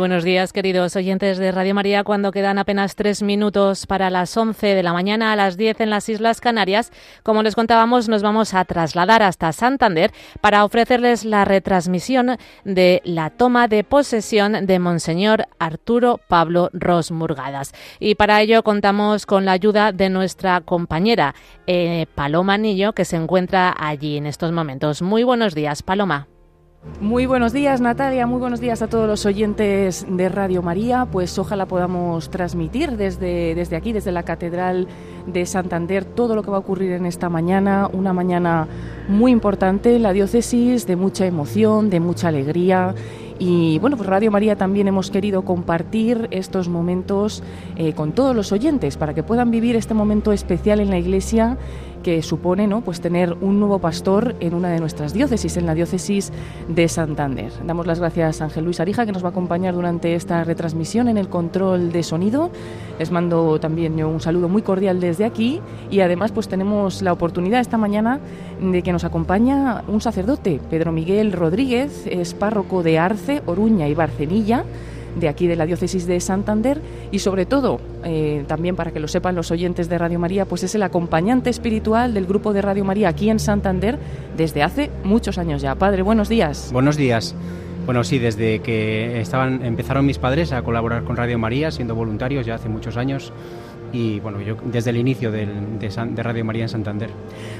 buenos días, queridos oyentes de Radio María. Cuando quedan apenas tres minutos para las 11 de la mañana a las 10 en las Islas Canarias, como les contábamos, nos vamos a trasladar hasta Santander para ofrecerles la retransmisión de la toma de posesión de Monseñor Arturo Pablo Ros Murgadas. Y para ello contamos con la ayuda de nuestra compañera eh, Paloma Anillo, que se encuentra allí en estos momentos. Muy buenos días, Paloma. Muy buenos días Natalia, muy buenos días a todos los oyentes de Radio María. Pues ojalá podamos transmitir desde, desde aquí, desde la Catedral de Santander, todo lo que va a ocurrir en esta mañana, una mañana muy importante, la diócesis de mucha emoción, de mucha alegría. Y bueno, pues Radio María también hemos querido compartir estos momentos eh, con todos los oyentes para que puedan vivir este momento especial en la Iglesia que supone ¿no? pues tener un nuevo pastor en una de nuestras diócesis, en la diócesis de Santander. Damos las gracias a Ángel Luis Arija, que nos va a acompañar durante esta retransmisión en el control de sonido. Les mando también un saludo muy cordial desde aquí y además pues tenemos la oportunidad esta mañana de que nos acompaña un sacerdote, Pedro Miguel Rodríguez, es párroco de Arce, Oruña y Barcenilla de aquí de la diócesis de Santander y sobre todo, eh, también para que lo sepan los oyentes de Radio María, pues es el acompañante espiritual del grupo de Radio María aquí en Santander desde hace muchos años ya. Padre, buenos días. Buenos días. Bueno, sí, desde que estaban, empezaron mis padres a colaborar con Radio María, siendo voluntarios ya hace muchos años, y bueno, yo desde el inicio de, Radio María en Santander.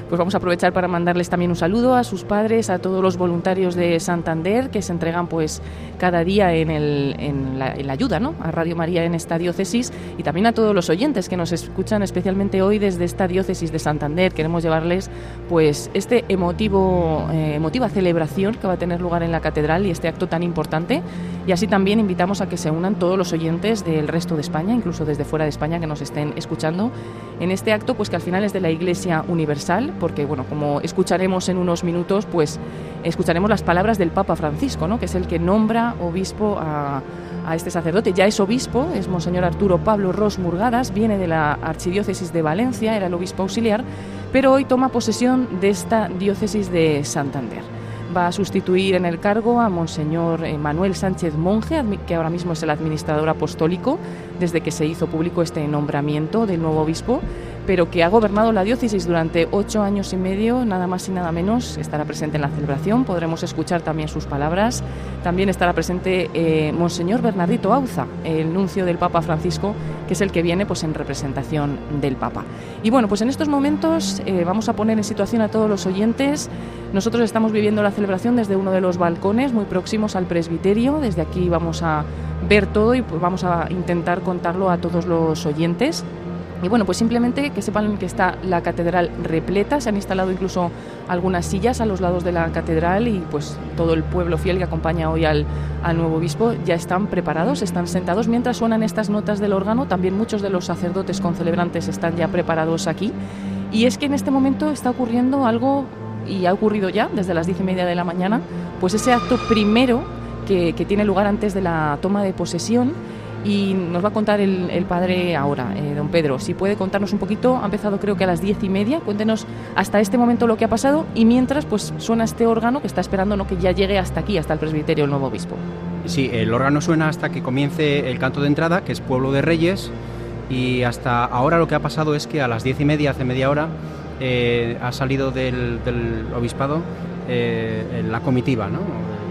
Pues vamos a aprovechar para mandarles también un saludo a sus padres, a todos los voluntarios de Santander que se entregan pues cada día en, el, en, la, ayuda ¿no? a Radio María en esta diócesis y también a todos los oyentes que nos escuchan especialmente hoy desde esta diócesis de Santander. Queremos llevarles pues este emotivo, eh, emotiva celebración que va a tener lugar en la catedral y este acto tan importante y así también invitamos a que se unan todos los oyentes del resto de España, incluso desde fuera de España que nos estén escuchando en este acto, pues que al final es de la Iglesia Universal, porque bueno, como escucharemos en unos minutos, pues escucharemos las palabras del Papa Francisco, ¿no? que es el que nombra obispo a, a este sacerdote. Ya es obispo, es Monseñor Arturo Pablo Ros Murgadas, viene de la Archidiócesis de Valencia, era el obispo auxiliar, pero hoy toma posesión de esta diócesis de Santander va a sustituir en el cargo a Monseñor eh, Manuel Sánchez Monje, que ahora mismo es el administrador apostólico desde que se hizo público este nombramiento del nuevo obispo pero que ha gobernado la diócesis durante ocho años y medio, nada más y nada menos, estará presente en la celebración, podremos escuchar también sus palabras. También estará presente eh, Monseñor Bernardito Auza, el nuncio del Papa Francisco, que es el que viene pues, en representación del Papa. Y bueno, pues en estos momentos eh, vamos a poner en situación a todos los oyentes. Nosotros estamos viviendo la celebración desde uno de los balcones muy próximos al presbiterio. Desde aquí vamos a ver todo y pues, vamos a intentar contarlo a todos los oyentes. Y bueno, pues simplemente que sepan que está la catedral repleta, se han instalado incluso algunas sillas a los lados de la catedral y pues todo el pueblo fiel que acompaña hoy al, nuevo obispo ya están preparados, están sentados mientras suenan estas notas del órgano. También muchos de los sacerdotes concelebrantes están ya preparados aquí. Y es que en este momento está ocurriendo algo, y ha ocurrido ya desde las diez y media de la mañana, pues ese acto primero que, que tiene lugar antes de la toma de posesión y nos va a contar el, padre ahora, eh, don Pedro. Si puede contarnos un poquito, ha empezado creo que a las diez y media, cuéntenos hasta este momento lo que ha pasado y mientras pues suena este órgano que está esperando ¿no? que ya llegue hasta aquí, hasta el presbiterio, el nuevo obispo. Sí, el órgano suena hasta que comience el canto de entrada, que es Pueblo de Reyes, y hasta ahora lo que ha pasado es que a las diez y media, hace media hora, eh, ha salido del, obispado eh, la comitiva, ¿no?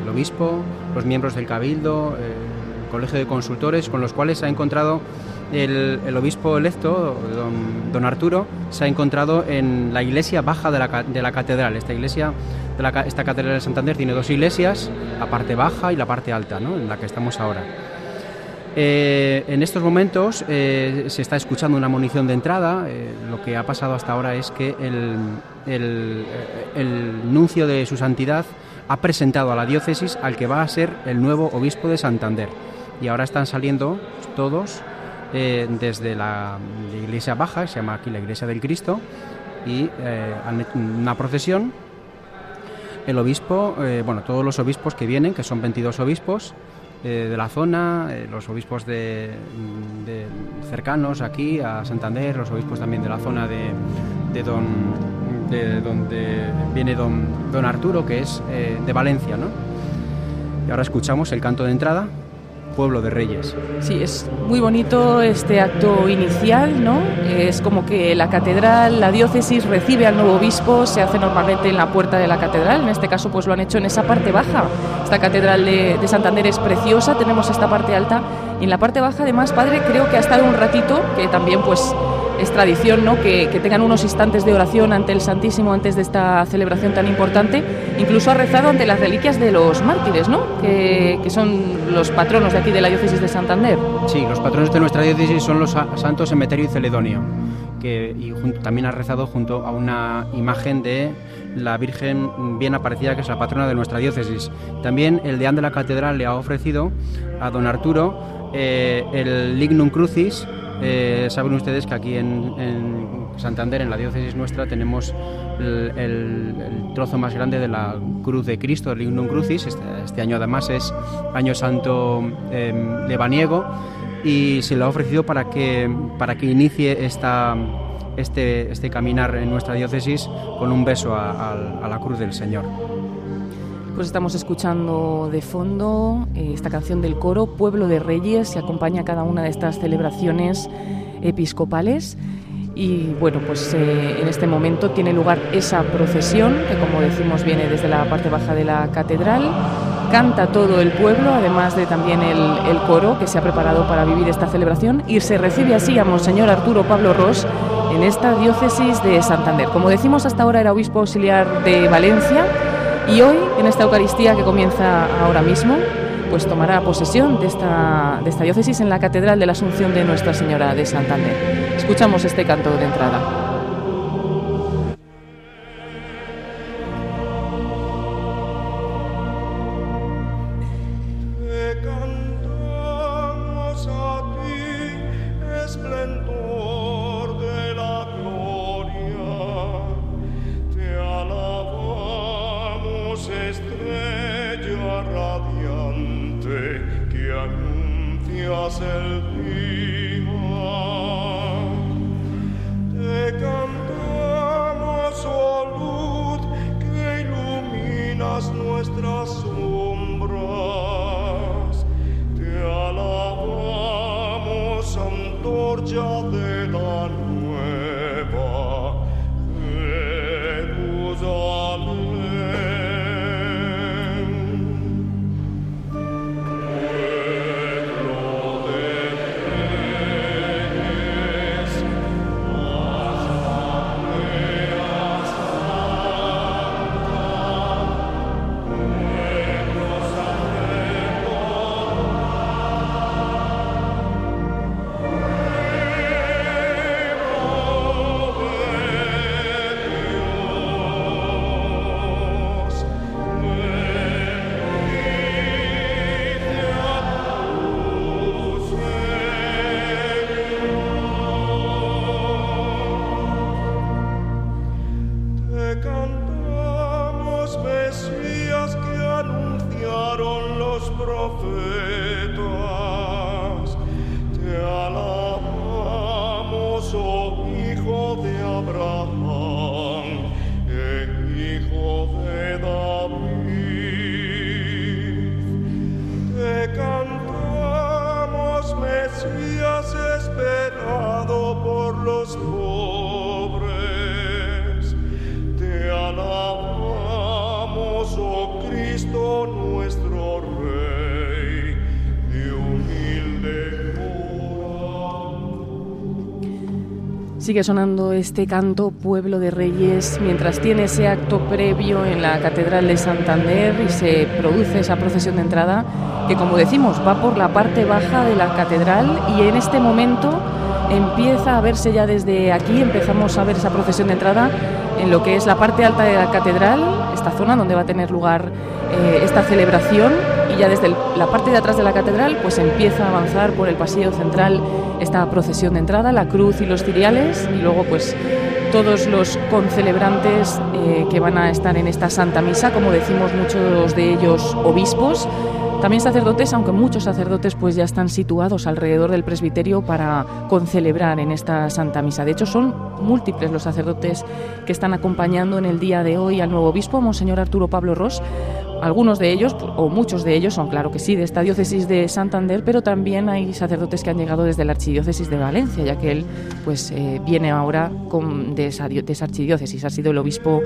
el obispo, los miembros del cabildo colegio de consultores con los cuales se ha encontrado el, obispo electo, don, Arturo, se ha encontrado en la iglesia baja de la, de la catedral. Esta iglesia, de la, esta catedral de Santander tiene dos iglesias, la parte baja y la parte alta, ¿no? en la que estamos ahora. Eh, en estos momentos eh, se está escuchando una munición de entrada. Eh, lo que ha pasado hasta ahora es que el, el, el nuncio de su santidad ha presentado a la diócesis al que va a ser el nuevo obispo de Santander y ahora están saliendo todos eh, desde la, iglesia baja, se llama aquí la iglesia del Cristo, y eh, una procesión. El obispo, eh, bueno, todos los obispos que vienen, que son 22 obispos de la zona, los obispos de, cercanos aquí a Santander, los obispos también de la zona de, de don, de donde viene don, don Arturo, que es de Valencia, ¿no? Y ahora escuchamos el canto de entrada pueblo de reyes. Sí, es muy bonito este acto inicial, ¿no? Es como que la catedral, la diócesis recibe al nuevo obispo, se hace normalmente en la puerta de la catedral, en este caso pues lo han hecho en esa parte baja. Esta catedral de, de Santander es preciosa, tenemos esta parte alta y en la parte baja además, padre, creo que ha estado un ratito, que también pues es tradición ¿no? que, tengan unos instantes de oración ante el Santísimo antes de esta celebración tan importante. Incluso ha rezado ante las reliquias de los mártires, ¿no? que, son los patronos de aquí de la diócesis de Santander. Sí, los patronos de nuestra diócesis son los santos Emeterio y Celedonio. Que, también ha rezado junto a una imagen de la Virgen bien aparecida, que es la patrona de nuestra diócesis. También el deán de la catedral le ha ofrecido a don Arturo eh, el Lignum Crucis, eh, saben ustedes que aquí en, Santander, en la diócesis nuestra, tenemos el, trozo más grande de la cruz de Cristo, el Lignum Crucis. Este, este año además es Año Santo eh, lebaniego y se lo ha ofrecido para que, para que inicie esta, este, este caminar en nuestra diócesis con un beso a, la cruz del Señor. Pues estamos escuchando de fondo eh, esta canción del coro Pueblo de Reyes, que acompaña cada una de estas celebraciones episcopales. Y bueno, pues eh, en este momento tiene lugar esa procesión, que como decimos viene desde la parte baja de la catedral. Canta todo el pueblo, además de también el, el coro que se ha preparado para vivir esta celebración. Y se recibe así a Monseñor Arturo Pablo Ross en esta diócesis de Santander. Como decimos, hasta ahora era obispo auxiliar de Valencia y hoy, en esta Eucaristía que comienza ahora mismo, pues tomará posesión de esta, diócesis en la Catedral de la Asunción de Nuestra Señora de Santander. Escuchamos este canto de entrada. Sigue sonando este canto Pueblo de Reyes mientras tiene ese acto previo en la Catedral de Santander y se produce esa procesión de entrada que como decimos va por la parte baja de la catedral y en este momento empieza a verse ya desde aquí, empezamos a ver esa procesión de entrada en lo que es la parte alta de la catedral, esta zona donde va a tener lugar eh, esta celebración ya desde la parte de atrás de la catedral pues empieza a avanzar por el pasillo central esta procesión de entrada, la cruz y los ciriales y luego pues todos los concelebrantes eh, que van a estar en esta Santa Misa, como decimos muchos de ellos obispos, también sacerdotes, aunque muchos sacerdotes pues ya están situados alrededor del presbiterio para concelebrar en esta Santa Misa. De hecho, son múltiples los sacerdotes que están acompañando en el día de hoy al nuevo obispo, Monseñor Arturo Pablo Ross, algunos de ellos, o muchos de ellos, son claro que sí, de esta diócesis de Santander, pero también hay sacerdotes que han llegado desde la archidiócesis de Valencia, ya que él pues, eh, viene ahora con, de, esa, de esa archidiócesis, ha sido el obispo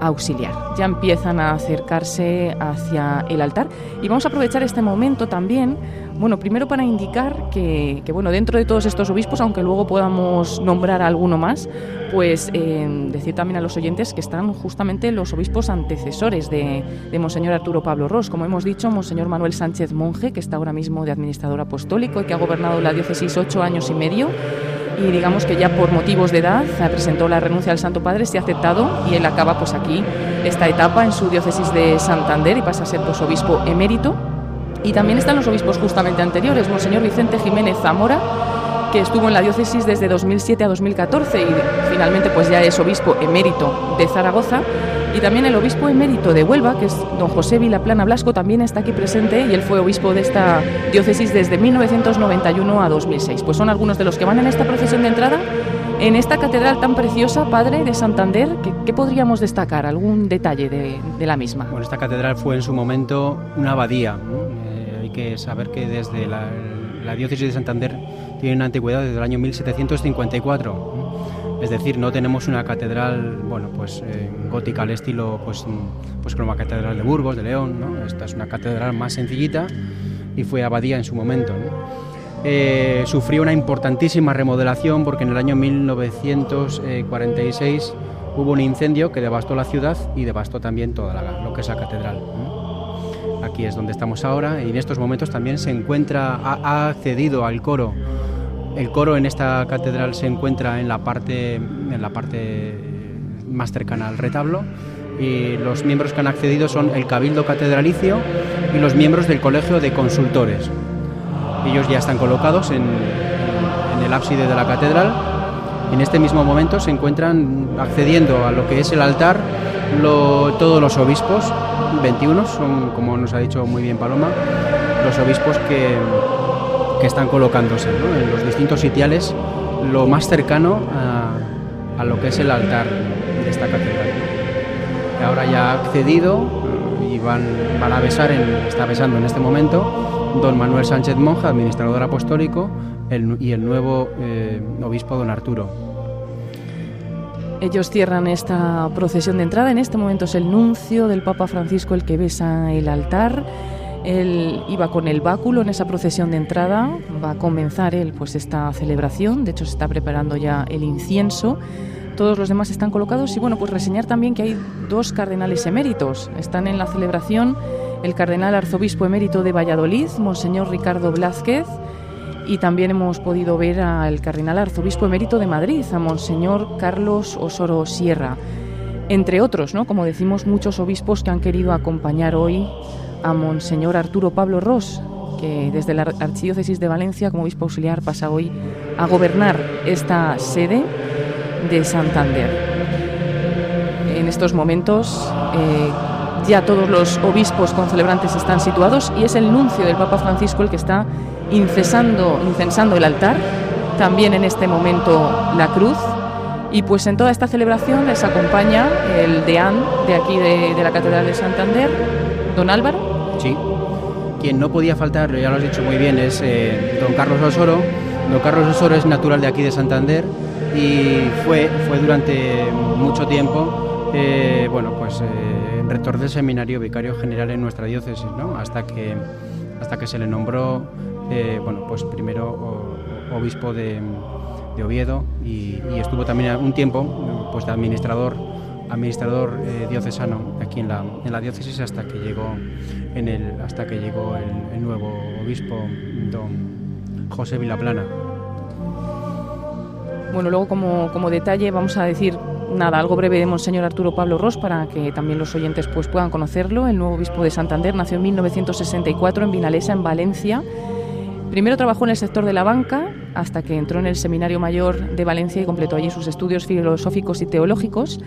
auxiliar. Ya empiezan a acercarse hacia el altar y vamos a aprovechar este momento también, bueno, primero para indicar que, bueno, dentro de todos estos obispos, aunque luego podamos nombrar a alguno más, pues eh, decir también a los oyentes que están justamente los obispos antecesores de, de Monseñor Arturo Pablo Ross. Como hemos dicho, Monseñor Manuel Sánchez Monje, que está ahora mismo de administrador apostólico y que ha gobernado la diócesis ocho años y medio y digamos que ya por motivos de edad presentó la renuncia al Santo Padre, se ha aceptado y él acaba pues aquí esta etapa en su diócesis de Santander y pasa a ser pues obispo emérito. Y también están los obispos justamente anteriores, Monseñor Vicente Jiménez Zamora, que estuvo en la diócesis desde 2007 a 2014 y finalmente pues ya es obispo emérito de Zaragoza y también el obispo emérito de Huelva, que es don José Vilaplana Blasco, también está aquí presente y él fue obispo de esta diócesis desde 1991 a 2006. Pues son algunos de los que van en esta procesión de entrada en esta catedral tan preciosa, Padre de Santander. ¿Qué, podríamos destacar? ¿Algún detalle de, la misma? Bueno, esta catedral fue en su momento una abadía. Que saber que desde la, diócesis de Santander tiene una antigüedad desde el año 1754 es decir, no tenemos una catedral, bueno, pues gótica al estilo, pues, pues como la catedral de Burgos, de León. Esta es una catedral más sencillita y fue abadía en su momento. Eh, sufrió una importantísima remodelación porque en el año 1946 hubo un incendio que devastó la ciudad y devastó también toda lo que es la catedral. Aquí es donde estamos ahora y en estos momentos también se encuentra, ha accedido al coro el coro en esta catedral se encuentra en la parte, en la parte más cercana al retablo y los miembros que han accedido son el Cabildo Catedralicio y los miembros del Colegio de Consultores. Ellos ya están colocados en, el ábside de la catedral. En este mismo momento se encuentran accediendo a lo que es el altar todos los obispos, 21 son, como nos ha dicho muy bien Paloma, los obispos que, que están colocándose en los distintos sitiales, lo más cercano a, lo que es el altar de esta catedral. ahora ya ha accedido y van, van a besar, está besando en este momento, don Manuel Sánchez Monja, administrador apostólico, y el nuevo eh, obispo don Arturo. Ellos cierran esta procesión de entrada. En este momento es el nuncio del Papa Francisco el que besa el altar. Él iba con el báculo en esa procesión de entrada, va a comenzar él pues esta celebración, de hecho se está preparando ya el incienso. Todos los demás están colocados y bueno, pues reseñar también que hay dos cardenales eméritos. Están en la celebración el cardenal arzobispo emérito de Valladolid, Monseñor Ricardo Blázquez, y también hemos podido ver al cardenal arzobispo emérito de Madrid, a Monseñor Carlos Osoro Sierra, entre otros, ¿no? Como decimos, muchos obispos que han querido acompañar hoy a Monseñor Arturo Pablo Ross, que desde la Archidiócesis de Valencia, como obispo auxiliar, pasa hoy a gobernar esta sede de Santander. En estos momentos eh, ya todos los obispos concelebrantes están situados y es el nuncio del Papa Francisco el que está incensando el altar, también en este momento la cruz. Y pues en toda esta celebración les acompaña el deán de aquí de, de la Catedral de Santander, don Álvaro, Sí. Quien no podía faltar, ya lo has dicho muy bien, es eh, don Carlos Osoro. Don Carlos Osoro es natural de aquí de Santander y fue, fue durante mucho tiempo eh, bueno, pues, eh, rector del seminario vicario general en nuestra diócesis, ¿no? hasta, que, hasta que se le nombró bueno, pues primero obispo de, Oviedo y, y, estuvo también un tiempo pues, de administrador administrador eh, diocesano aquí en la, en la, diócesis hasta que llegó, en el, hasta que llegó el, nuevo obispo, don José Vilaplana. Bueno, luego como, como, detalle vamos a decir nada, algo breve de Monseñor Arturo Pablo Ross para que también los oyentes pues, puedan conocerlo. El nuevo obispo de Santander nació en 1964 en Vinalesa, en Valencia. Primero trabajó en el sector de la banca hasta que entró en el Seminario Mayor de Valencia y completó allí sus estudios filosóficos y teológicos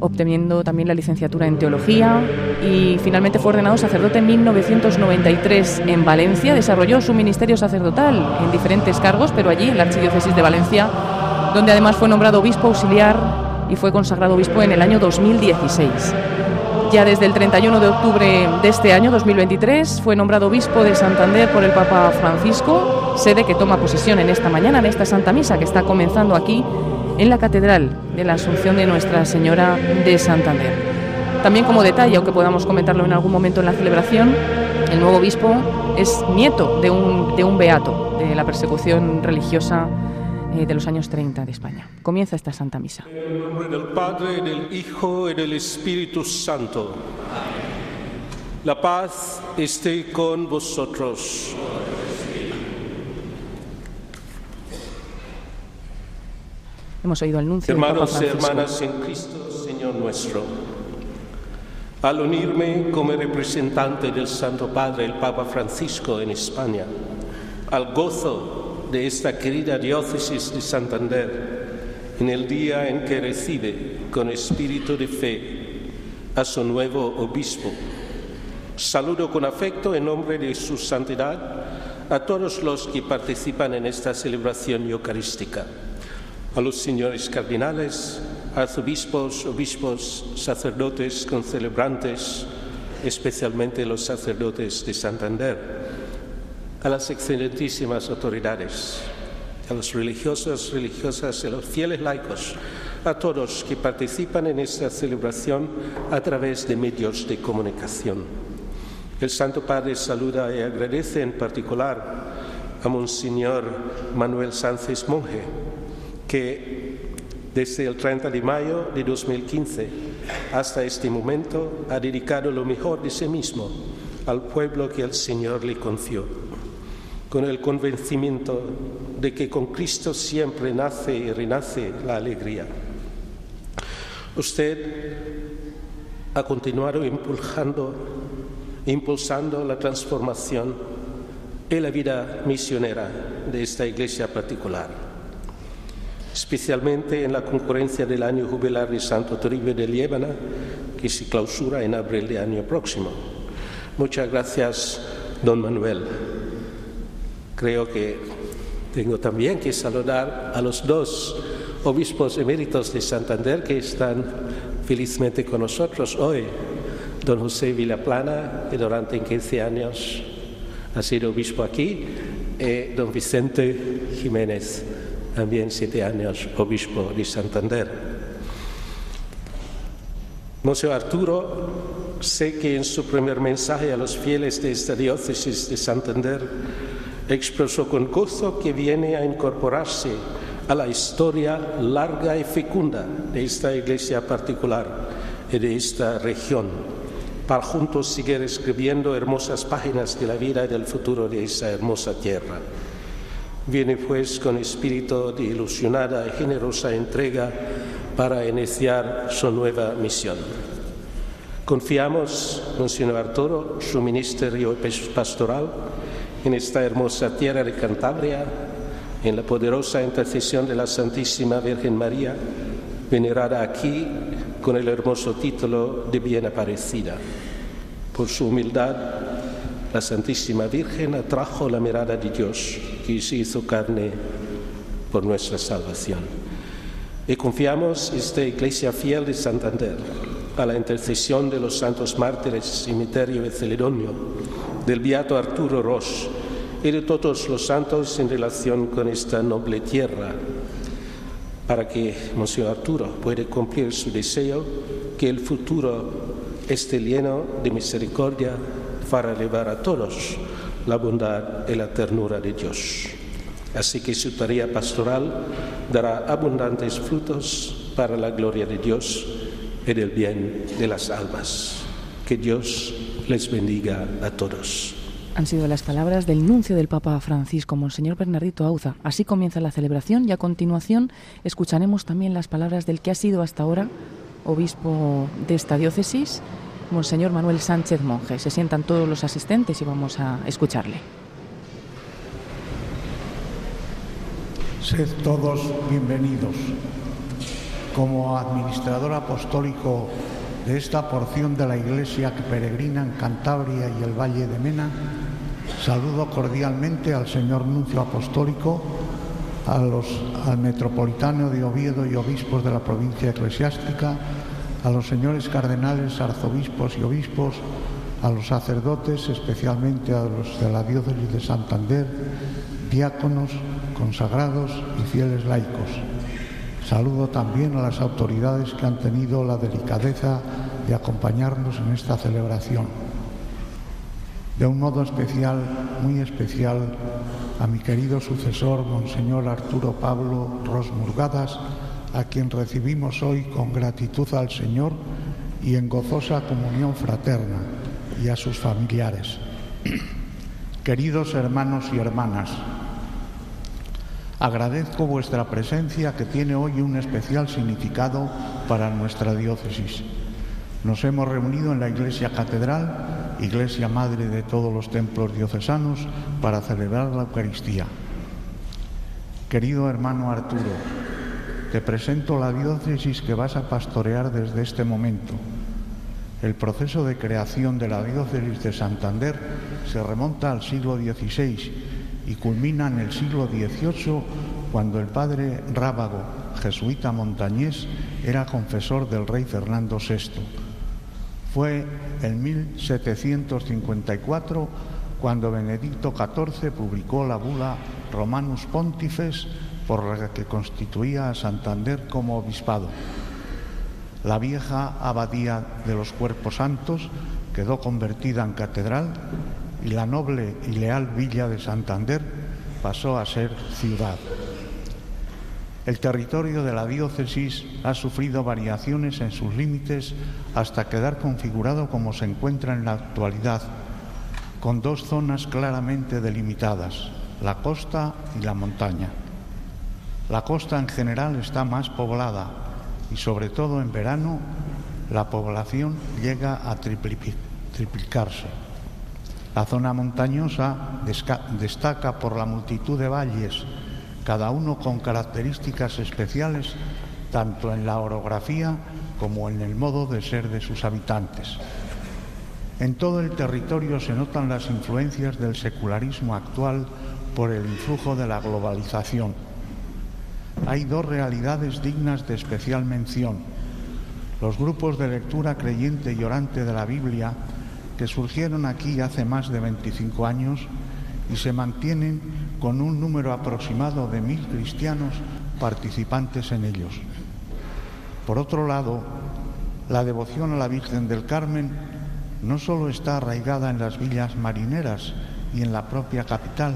obteniendo también la licenciatura en teología y finalmente fue ordenado sacerdote en 1993 en Valencia. Desarrolló su ministerio sacerdotal en diferentes cargos, pero allí en la Archidiócesis de Valencia, donde además fue nombrado obispo auxiliar y fue consagrado obispo en el año 2016. Ya desde el 31 de octubre de este año, 2023, fue nombrado obispo de Santander por el Papa Francisco, sede que toma posesión en esta mañana, en esta Santa Misa que está comenzando aquí en la Catedral de la Asunción de Nuestra Señora de Santander. También como detalle, aunque podamos comentarlo en algún momento en la celebración, el nuevo obispo es nieto de un, de un beato de la persecución religiosa eh, de los años 30 de España. Comienza esta Santa Misa. En el nombre del Padre, del Hijo y del Espíritu Santo. La paz esté con vosotros. Hemos oído el anuncio Hermanos y hermanas en Cristo, Señor nuestro. Al unirme como representante del Santo Padre, el Papa Francisco en España, al gozo de esta querida diócesis de Santander, en el día en que recibe con espíritu de fe a su nuevo obispo, saludo con afecto en nombre de su santidad a todos los que participan en esta celebración eucarística, a los señores cardinales, arzobispos, obispos, sacerdotes, concelebrantes, especialmente los sacerdotes de Santander, a las excelentísimas autoridades, a los religiosos, religiosas y a los fieles laicos, a todos que participan en esta celebración a través de medios de comunicación. El Santo Padre saluda y agradece en particular a Monseñor Manuel Sánchez Monje, que desde el 30 de mayo de 2015 hasta este momento ha dedicado lo mejor de sí mismo al pueblo que el Señor le confió, con el convencimiento de que con Cristo siempre nace y renace la alegría. Usted ha continuado impulsando, impulsando la transformación y la vida misionera de esta iglesia particular especialmente en la concurrencia del año jubilar de Santo Toribio de Liébana, que se clausura en abril del año próximo. Muchas gracias, don Manuel. Creo que tengo también que saludar a los dos obispos eméritos de Santander que están felizmente con nosotros hoy. Don José Villaplana, que durante 15 años ha sido obispo aquí, y don Vicente Jiménez también siete años obispo de Santander. Monseñor Arturo, sé que en su primer mensaje a los fieles de esta diócesis de Santander expresó con gozo que viene a incorporarse a la historia larga y fecunda de esta iglesia particular y de esta región, para juntos seguir escribiendo hermosas páginas de la vida y del futuro de esa hermosa tierra. Viene pues con espíritu de ilusionada y generosa entrega para iniciar su nueva misión. Confiamos, Monseñor Arturo, su ministerio pastoral en esta hermosa tierra de Cantabria, en la poderosa intercesión de la Santísima Virgen María, venerada aquí con el hermoso título de Bien Aparecida. Por su humildad, la Santísima Virgen atrajo la mirada de Dios que se hizo carne por nuestra salvación. Y confiamos esta iglesia fiel de Santander a la intercesión de los santos mártires Cimiterio de Celedonio, del beato Arturo Ross y de todos los santos en relación con esta noble tierra, para que Monseñor Arturo pueda cumplir su deseo que el futuro esté lleno de misericordia para llevar a todos la bondad y la ternura de Dios. Así que su tarea pastoral dará abundantes frutos para la gloria de Dios y del bien de las almas. Que Dios les bendiga a todos. Han sido las palabras del nuncio del Papa Francisco, Monseñor Bernardito Auza. Así comienza la celebración y a continuación escucharemos también las palabras del que ha sido hasta ahora obispo de esta diócesis, Monseñor Manuel Sánchez Monje. Se sientan todos los asistentes y vamos a escucharle. Sed todos bienvenidos. Como administrador apostólico de esta porción de la Iglesia que peregrina en Cantabria y el Valle de Mena, saludo cordialmente al señor nuncio apostólico, a los, al metropolitano de Oviedo y obispos de la provincia eclesiástica, a los señores cardenales, arzobispos y obispos, a los sacerdotes, especialmente a los de la diócesis de Santander, diáconos, consagrados y fieles laicos. Saludo también a las autoridades que han tenido la delicadeza de acompañarnos en esta celebración. De un modo especial, muy especial, a mi querido sucesor, Monseñor Arturo Pablo Rosmurgadas, a quien recibimos hoy con gratitud al Señor y en gozosa comunión fraterna, y a sus familiares. Queridos hermanos y hermanas, agradezco vuestra presencia que tiene hoy un especial significado para nuestra diócesis. Nos hemos reunido en la Iglesia Catedral, Iglesia Madre de todos los templos diocesanos, para celebrar la Eucaristía. Querido hermano Arturo, te presento la diócesis que vas a pastorear desde este momento. El proceso de creación de la diócesis de Santander se remonta al siglo XVI y culmina en el siglo XVIII cuando el padre Rábago, jesuita montañés, era confesor del rey Fernando VI fue en 1754 cuando Benedicto XIV publicó la bula Romanus Pontifes por la que constituía a Santander como obispado. La vieja abadía de los Cuerpos Santos quedó convertida en catedral y la noble y leal villa de Santander pasó a ser ciudad. El territorio de la diócesis ha sufrido variaciones en sus límites hasta quedar configurado como se encuentra en la actualidad, con dos zonas claramente delimitadas, la costa y la montaña. La costa en general está más poblada y sobre todo en verano la población llega a triplicarse. La zona montañosa destaca por la multitud de valles, cada uno con características especiales tanto en la orografía como en el modo de ser de sus habitantes. En todo el territorio se notan las influencias del secularismo actual por el influjo de la globalización. Hay dos realidades dignas de especial mención. Los grupos de lectura creyente y orante de la Biblia que surgieron aquí hace más de 25 años y se mantienen con un número aproximado de mil cristianos participantes en ellos. Por otro lado, la devoción a la Virgen del Carmen no solo está arraigada en las villas marineras y en la propia capital,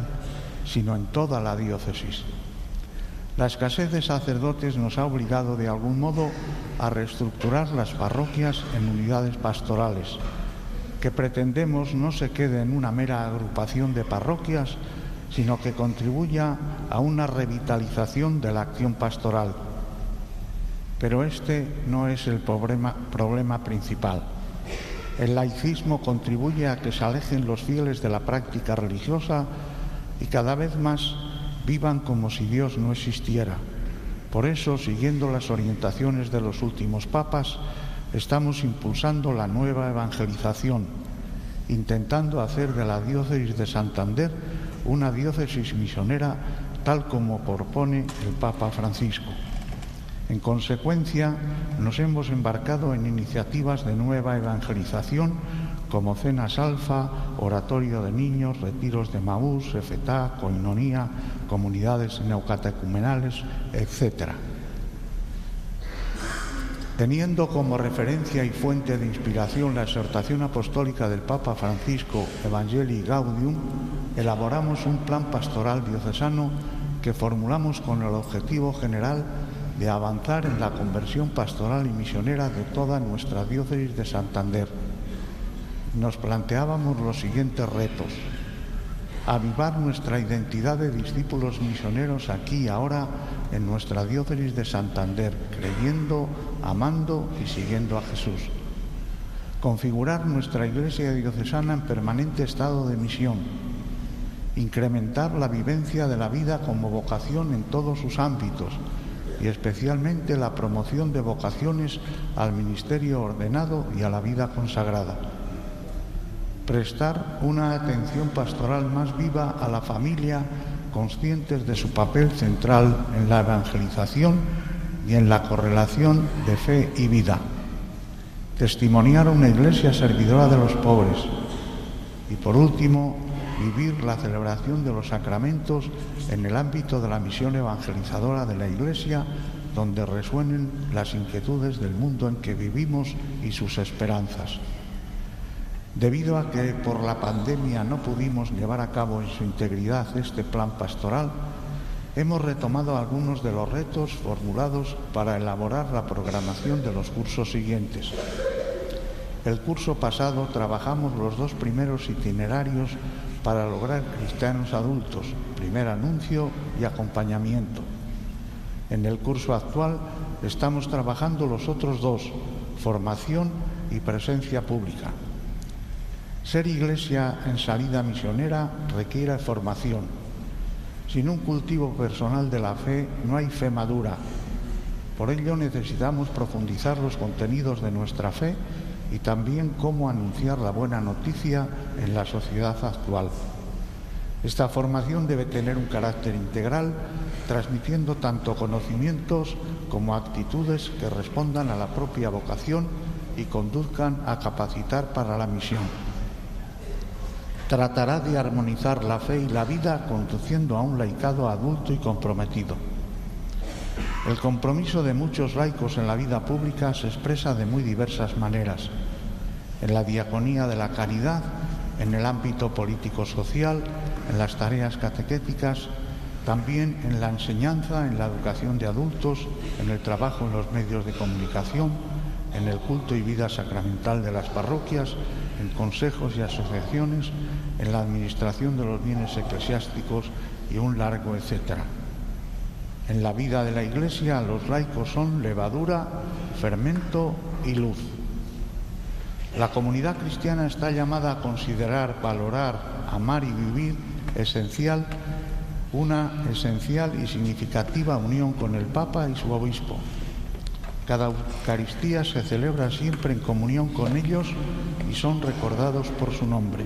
sino en toda la diócesis. La escasez de sacerdotes nos ha obligado de algún modo a reestructurar las parroquias en unidades pastorales que pretendemos no se quede en una mera agrupación de parroquias, sino que contribuya a una revitalización de la acción pastoral. Pero este no es el problema, problema principal. El laicismo contribuye a que se alejen los fieles de la práctica religiosa y cada vez más vivan como si Dios no existiera. Por eso, siguiendo las orientaciones de los últimos papas, estamos impulsando la nueva evangelización, intentando hacer de la diócesis de Santander una diócesis misionera tal como propone el Papa Francisco. En consecuencia, nos hemos embarcado en iniciativas de nueva evangelización como cenas alfa, oratorio de niños, retiros de Maús, efetá, coinonía, comunidades neocatecumenales, etc. Teniendo como referencia y fuente de inspiración la exhortación apostólica del Papa Francisco Evangelii Gaudium, elaboramos un plan pastoral diocesano que formulamos con el objetivo general de avanzar en la conversión pastoral y misionera de toda nuestra diócesis de Santander. Nos planteábamos los siguientes retos. Avivar nuestra identidad de discípulos misioneros aquí y ahora en nuestra diócesis de Santander, creyendo, amando y siguiendo a Jesús. Configurar nuestra iglesia diocesana en permanente estado de misión. Incrementar la vivencia de la vida como vocación en todos sus ámbitos y especialmente la promoción de vocaciones al ministerio ordenado y a la vida consagrada. Prestar una atención pastoral más viva a la familia conscientes de su papel central en la evangelización y en la correlación de fe y vida. testimoniar una iglesia servidora de los pobres y por último, vivir la celebración de los sacramentos en el ámbito de la misión evangelizadora de la Iglesia, donde resuenen las inquietudes del mundo en que vivimos y sus esperanzas. Debido a que por la pandemia no pudimos llevar a cabo en su integridad este plan pastoral, hemos retomado algunos de los retos formulados para elaborar la programación de los cursos siguientes. El curso pasado trabajamos los dos primeros itinerarios para lograr cristianos adultos, primer anuncio y acompañamiento. En el curso actual estamos trabajando los otros dos, formación y presencia pública. Ser iglesia en salida misionera requiere formación. Sin un cultivo personal de la fe no hay fe madura. Por ello necesitamos profundizar los contenidos de nuestra fe y también cómo anunciar la buena noticia en la sociedad actual. Esta formación debe tener un carácter integral, transmitiendo tanto conocimientos como actitudes que respondan a la propia vocación y conduzcan a capacitar para la misión. Tratará de armonizar la fe y la vida conduciendo a un laicado adulto y comprometido. El compromiso de muchos laicos en la vida pública se expresa de muy diversas maneras. En la diaconía de la caridad, en el ámbito político-social, en las tareas catequéticas, también en la enseñanza, en la educación de adultos, en el trabajo en los medios de comunicación, en el culto y vida sacramental de las parroquias, en consejos y asociaciones, en la administración de los bienes eclesiásticos y un largo etcétera. En la vida de la Iglesia los laicos son levadura, fermento y luz. La comunidad cristiana está llamada a considerar, valorar, amar y vivir esencial una esencial y significativa unión con el Papa y su obispo. Cada Eucaristía se celebra siempre en comunión con ellos y son recordados por su nombre.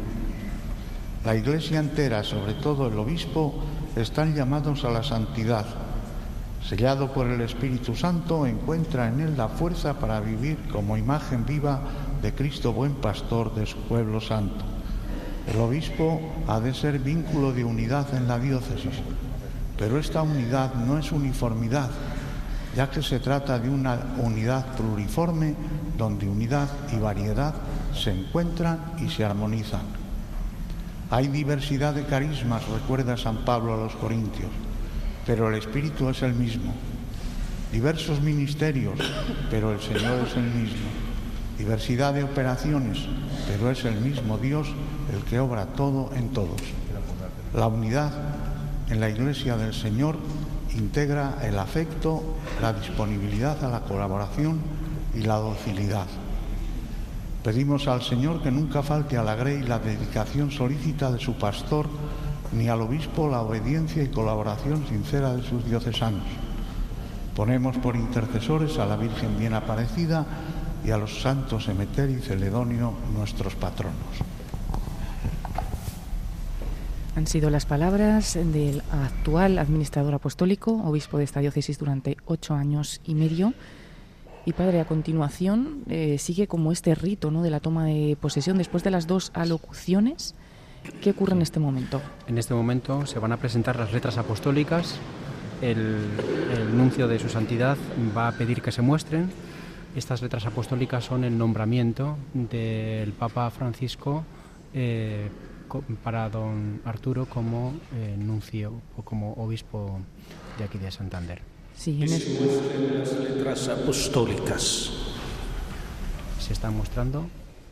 La Iglesia entera, sobre todo el obispo, están llamados a la santidad sellado por el Espíritu Santo, encuentra en él la fuerza para vivir como imagen viva de Cristo buen pastor de su pueblo santo. El obispo ha de ser vínculo de unidad en la diócesis, pero esta unidad no es uniformidad, ya que se trata de una unidad pluriforme donde unidad y variedad se encuentran y se armonizan. Hay diversidad de carismas, recuerda San Pablo a los Corintios pero el Espíritu es el mismo. Diversos ministerios, pero el Señor es el mismo. Diversidad de operaciones, pero es el mismo Dios el que obra todo en todos. La unidad en la Iglesia del Señor integra el afecto, la disponibilidad a la colaboración y la docilidad. Pedimos al Señor que nunca falte a la grey la dedicación solícita de su pastor ni al obispo la obediencia y colaboración sincera de sus diocesanos. Ponemos por intercesores a la Virgen bien aparecida y a los santos Emeter y Celedonio, nuestros patronos. Han sido las palabras del actual administrador apostólico, obispo de esta diócesis durante ocho años y medio. Y padre, a continuación eh, sigue como este rito ¿no? de la toma de posesión después de las dos alocuciones ¿Qué ocurre en este momento? En este momento se van a presentar las letras apostólicas. El, nuncio de su santidad va a pedir que se muestren. Estas letras apostólicas son el nombramiento del Papa Francisco eh, para don Arturo como eh, nuncio o como obispo de aquí de Santander. Sí, en se muestren las letras apostólicas. Se está mostrando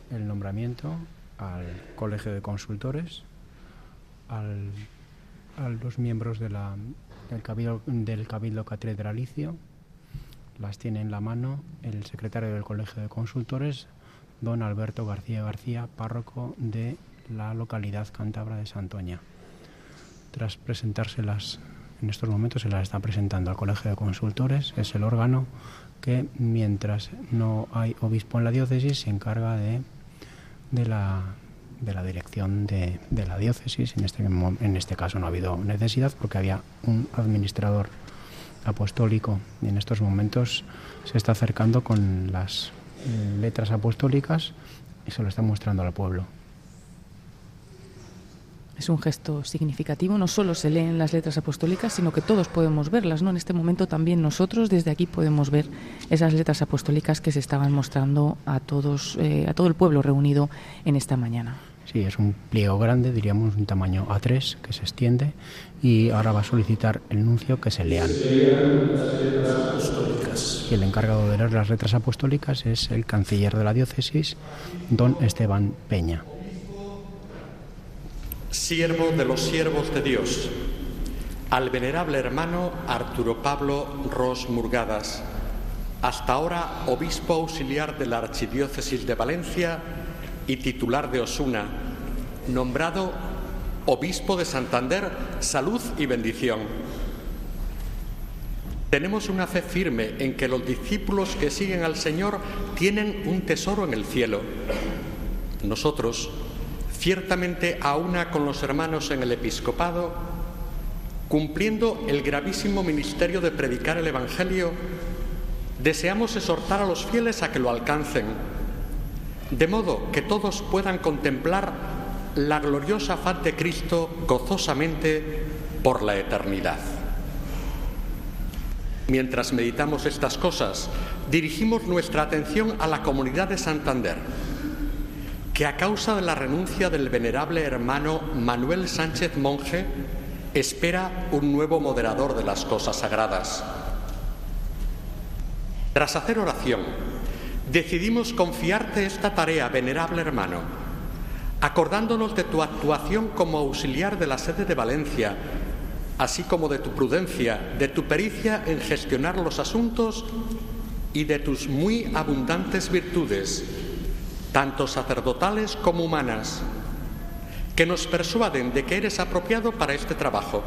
el nombramiento al Colegio de Consultores, a los miembros de la, del, cabildo, del Cabildo Catedralicio, las tiene en la mano el secretario del Colegio de Consultores, don Alberto García García, párroco de la localidad cántabra de Santoña. Tras presentárselas, en estos momentos se las está presentando al Colegio de Consultores, es el órgano que mientras no hay obispo en la diócesis se encarga de la, de la dirección de, de, la diócesis. En este, en este caso no ha habido necesidad porque había un administrador apostólico y en estos momentos se está acercando con las letras apostólicas y se lo está mostrando al pueblo. Es un gesto significativo, no solo se leen las letras apostólicas, sino que todos podemos verlas, ¿no? En este momento también nosotros desde aquí podemos ver esas letras apostólicas que se estaban mostrando a todos, eh, a todo el pueblo reunido en esta mañana. Sí, es un pliego grande, diríamos un tamaño A3 que se extiende y ahora va a solicitar el nuncio que se lean. Y el encargado de leer las letras apostólicas es el canciller de la diócesis, don Esteban Peña siervo de los siervos de Dios, al venerable hermano Arturo Pablo Ros Murgadas, hasta ahora obispo auxiliar de la Archidiócesis de Valencia y titular de Osuna, nombrado obispo de Santander, salud y bendición. Tenemos una fe firme en que los discípulos que siguen al Señor tienen un tesoro en el cielo. Nosotros, ciertamente a una con los hermanos en el episcopado, cumpliendo el gravísimo ministerio de predicar el Evangelio, deseamos exhortar a los fieles a que lo alcancen, de modo que todos puedan contemplar la gloriosa faz de Cristo gozosamente por la eternidad. Mientras meditamos estas cosas, dirigimos nuestra atención a la comunidad de Santander que a causa de la renuncia del venerable hermano Manuel Sánchez Monje espera un nuevo moderador de las cosas sagradas. Tras hacer oración, decidimos confiarte esta tarea, venerable hermano, acordándonos de tu actuación como auxiliar de la sede de Valencia, así como de tu prudencia, de tu pericia en gestionar los asuntos y de tus muy abundantes virtudes tanto sacerdotales como humanas, que nos persuaden de que eres apropiado para este trabajo.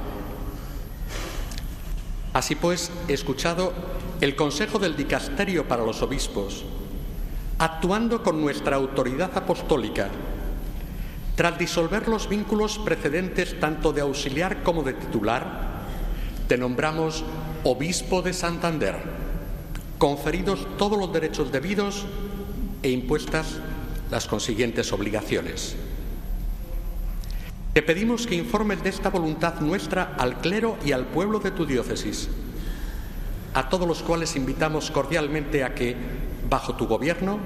Así pues, he escuchado el consejo del dicasterio para los obispos, actuando con nuestra autoridad apostólica, tras disolver los vínculos precedentes tanto de auxiliar como de titular, te nombramos obispo de Santander, conferidos todos los derechos debidos e impuestas las consiguientes obligaciones. Te pedimos que informes de esta voluntad nuestra al clero y al pueblo de tu diócesis, a todos los cuales invitamos cordialmente a que, bajo tu gobierno,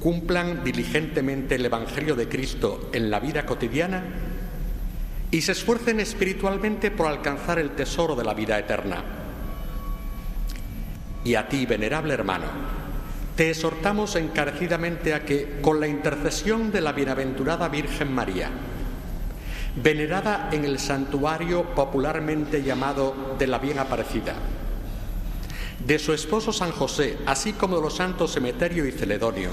cumplan diligentemente el Evangelio de Cristo en la vida cotidiana y se esfuercen espiritualmente por alcanzar el tesoro de la vida eterna. Y a ti, venerable hermano, te exhortamos encarecidamente a que, con la intercesión de la bienaventurada Virgen María, venerada en el santuario popularmente llamado de la Bien Aparecida, de su esposo San José, así como de los santos Emeterio y Celedonio,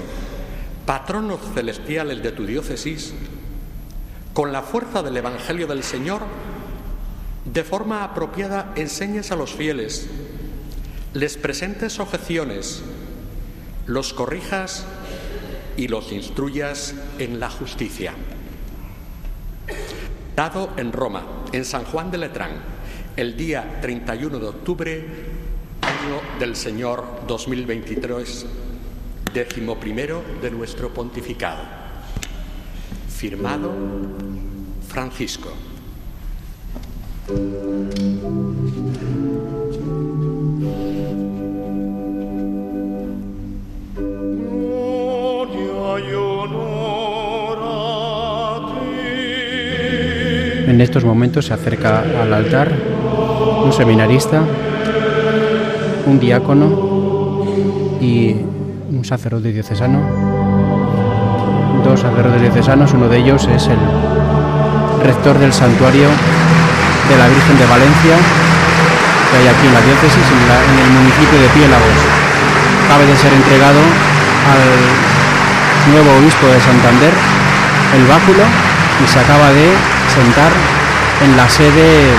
patronos celestiales de tu diócesis, con la fuerza del Evangelio del Señor, de forma apropiada enseñes a los fieles, les presentes objeciones, los corrijas y los instruyas en la justicia. Dado en Roma, en San Juan de Letrán, el día 31 de octubre, año del Señor 2023, décimo primero de nuestro pontificado. Firmado Francisco. En estos momentos se acerca al altar un seminarista, un diácono y un sacerdote diocesano. Dos sacerdotes diocesanos, uno de ellos es el rector del santuario de la Virgen de Valencia, que hay aquí en la diócesis, en, el municipio de Piélagos. Cabe de ser entregado al nuevo obispo de Santander el báculo y se acaba de sentar en la sede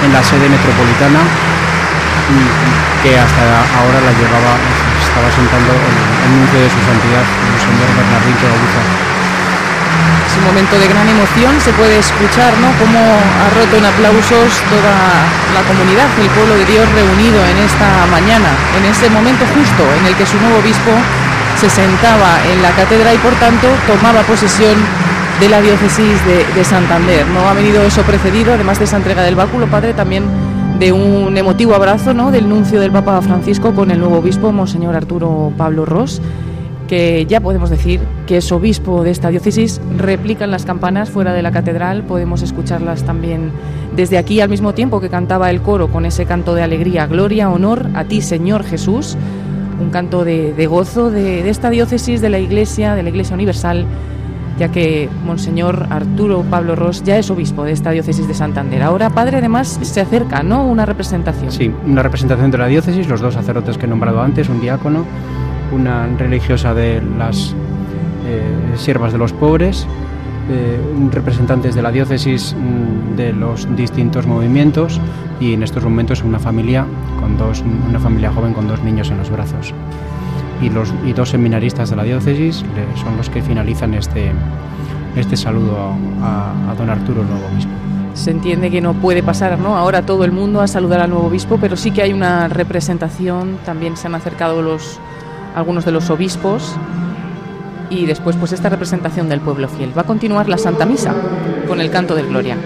en la sede metropolitana que hasta ahora la llevaba estaba sentando el, nuncio de su santidad el señor Bernardín Teobuza es un momento de gran emoción, se puede escuchar ¿no? cómo ha roto en aplausos toda la comunidad, el pueblo de Dios reunido en esta mañana, en ese momento justo en el que su nuevo obispo se sentaba en la cátedra y por tanto tomaba posesión de la diócesis de, Santander. No ha venido eso precedido, además de esa entrega del báculo, padre, también de un emotivo abrazo ¿no? del nuncio del Papa Francisco con el nuevo obispo, Monseñor Arturo Pablo Ross, que ya podemos decir que es obispo de esta diócesis. Replican las campanas fuera de la catedral, podemos escucharlas también desde aquí al mismo tiempo que cantaba el coro con ese canto de alegría, gloria, honor a ti, Señor Jesús, un canto de, gozo de, de esta diócesis, de la Iglesia, de la Iglesia Universal ya que Monseñor Arturo Pablo Ross ya es obispo de esta diócesis de Santander. Ahora, padre, además se acerca, ¿no? Una representación. Sí, una representación de la diócesis, los dos sacerdotes que he nombrado antes, un diácono, una religiosa de las eh, siervas de los pobres, eh, representantes de la diócesis mm, de los distintos movimientos y en estos momentos una familia con dos, una familia joven con dos niños en los brazos y, los, y dos seminaristas de la diócesis son los que finalizan este, este saludo a, don Arturo, el nuevo obispo. Se entiende que no puede pasar ¿no? ahora todo el mundo a saludar al nuevo obispo, pero sí que hay una representación, también se han acercado los, algunos de los obispos y después pues esta representación del pueblo fiel. Va a continuar la Santa Misa con el canto de Gloria.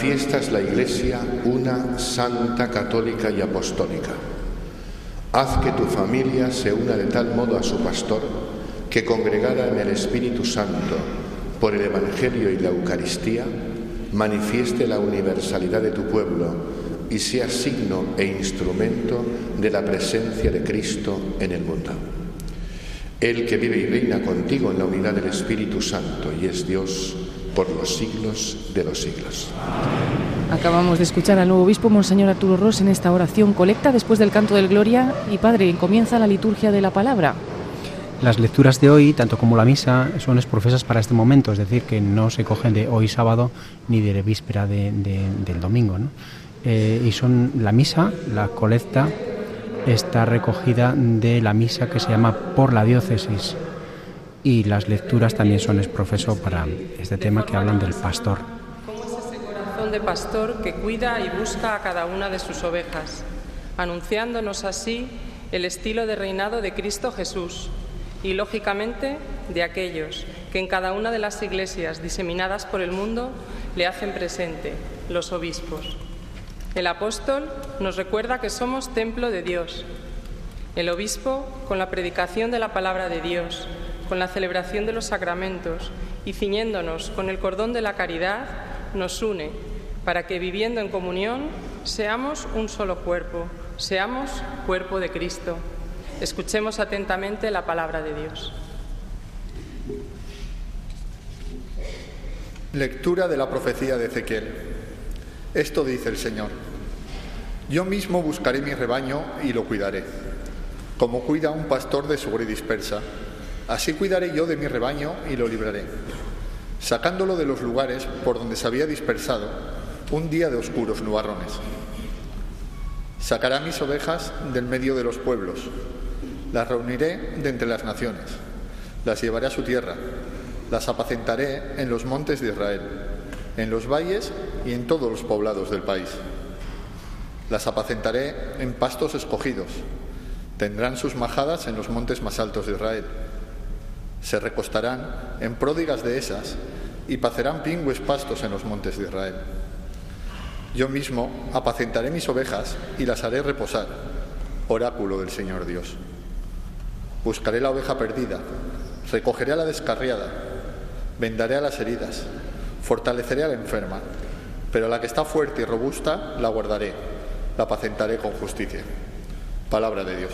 Manifiestas la iglesia una santa, católica y apostólica. Haz que tu familia se una de tal modo a su pastor que congregada en el Espíritu Santo por el Evangelio y la Eucaristía, manifieste la universalidad de tu pueblo y sea signo e instrumento de la presencia de Cristo en el mundo. El que vive y reina contigo en la unidad del Espíritu Santo y es Dios por los siglos de los siglos. Acabamos de escuchar al nuevo obispo Monseñor Arturo Ross en esta oración colecta después del canto del Gloria y Padre, comienza la liturgia de la palabra. Las lecturas de hoy, tanto como la misa, son exprofesas para este momento, es decir, que no se cogen de hoy sábado ni de víspera del domingo. Eh, y son la misa, la colecta, está recogida de la misa que se llama por la diócesis y las lecturas también son exprofeso para este tema que hablan del pastor. ¿Cómo es ese corazón de pastor que cuida y busca a cada una de sus ovejas, anunciándonos así el estilo de reinado de Cristo Jesús y, lógicamente, de aquellos que en cada una de las iglesias diseminadas por el mundo le hacen presente, los obispos? El apóstol nos recuerda que somos templo de Dios. El obispo, con la predicación de la palabra de Dios, con la celebración de los sacramentos y ciñéndonos con el cordón de la caridad, nos une para que viviendo en comunión seamos un solo cuerpo, seamos cuerpo de Cristo. Escuchemos atentamente la palabra de Dios. Lectura de la profecía de Ezequiel. Esto dice el Señor. Yo mismo buscaré mi rebaño y lo cuidaré. Como cuida un pastor de su dispersa, así cuidaré yo de mi rebaño y lo libraré, sacándolo de los lugares por donde se había dispersado un día de oscuros nubarrones. Sacará mis ovejas del medio de los pueblos, las reuniré de entre las naciones, las llevaré a su tierra, las apacentaré en los montes de Israel en los valles y en todos los poblados del país. Las apacentaré en pastos escogidos. Tendrán sus majadas en los montes más altos de Israel. Se recostarán en pródigas de esas y pacerán pingües pastos en los montes de Israel. Yo mismo apacentaré mis ovejas y las haré reposar, oráculo del Señor Dios. Buscaré la oveja perdida, recogeré a la descarriada, vendaré a las heridas, Fortaleceré a la enferma, pero a la que está fuerte y robusta la guardaré, la apacentaré con justicia. Palabra de Dios.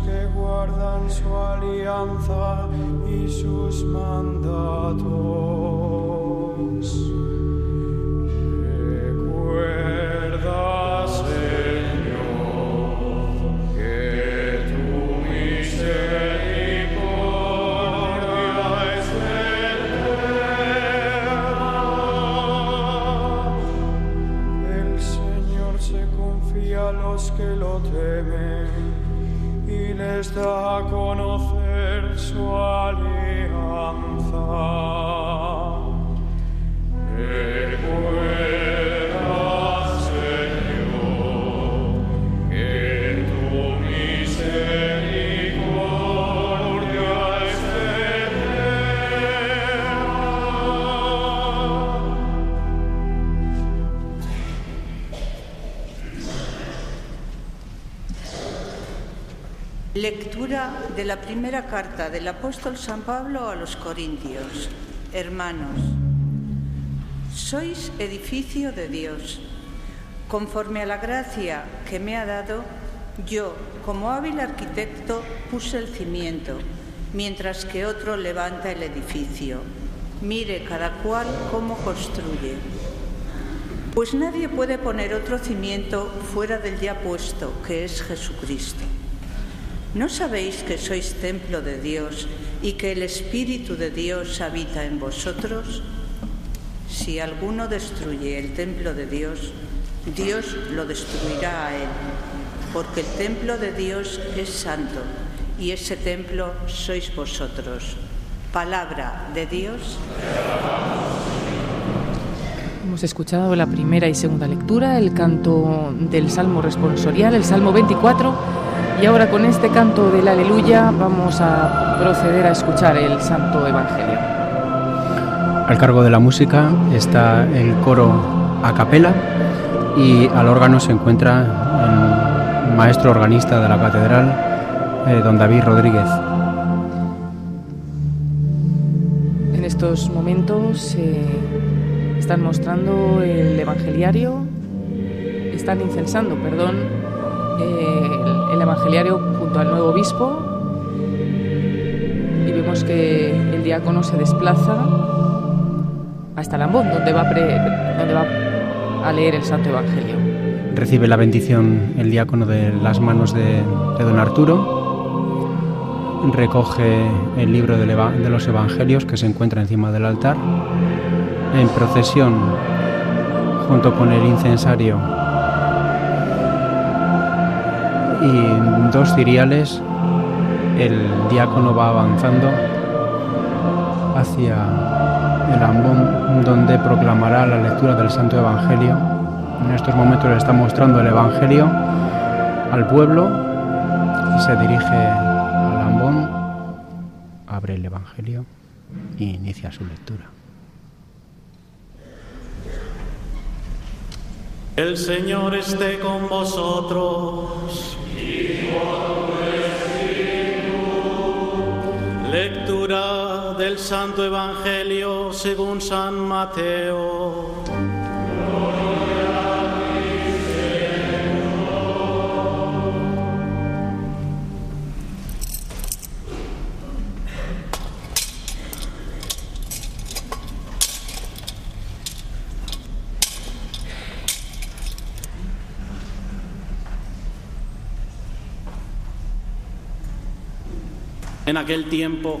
Que guardan su alianza y sus mandatos. Da a conocer su alianza. De la primera carta del apóstol San Pablo a los Corintios. Hermanos, sois edificio de Dios. Conforme a la gracia que me ha dado, yo, como hábil arquitecto, puse el cimiento, mientras que otro levanta el edificio. Mire cada cual cómo construye. Pues nadie puede poner otro cimiento fuera del ya puesto, que es Jesucristo. ¿No sabéis que sois templo de Dios y que el Espíritu de Dios habita en vosotros? Si alguno destruye el templo de Dios, Dios lo destruirá a él, porque el templo de Dios es santo y ese templo sois vosotros. Palabra de Dios. Hemos escuchado la primera y segunda lectura, el canto del Salmo responsorial, el Salmo 24 y ahora con este canto del aleluya vamos a proceder a escuchar el Santo Evangelio. Al cargo de la música está el coro a capela y al órgano se encuentra el maestro organista de la catedral, eh, don David Rodríguez. En estos momentos eh, están mostrando el evangeliario, están incensando, perdón, el, evangeliario junto al nuevo obispo. Y vemos que el diácono se desplaza hasta Lambón, donde va, donde va a leer el Santo Evangelio. Recibe la bendición el diácono de las manos de, don Arturo, recoge el libro de los Evangelios que se encuentra encima del altar, en procesión junto con el incensario y dos ciriales el diácono va avanzando hacia el ambón donde proclamará la lectura del Santo Evangelio. En estos momentos le está mostrando el Evangelio al pueblo y se dirige al ambón, abre el Evangelio e inicia su lectura. El Señor esté con vosotros. Santo Evangelio según San Mateo. En aquel tiempo,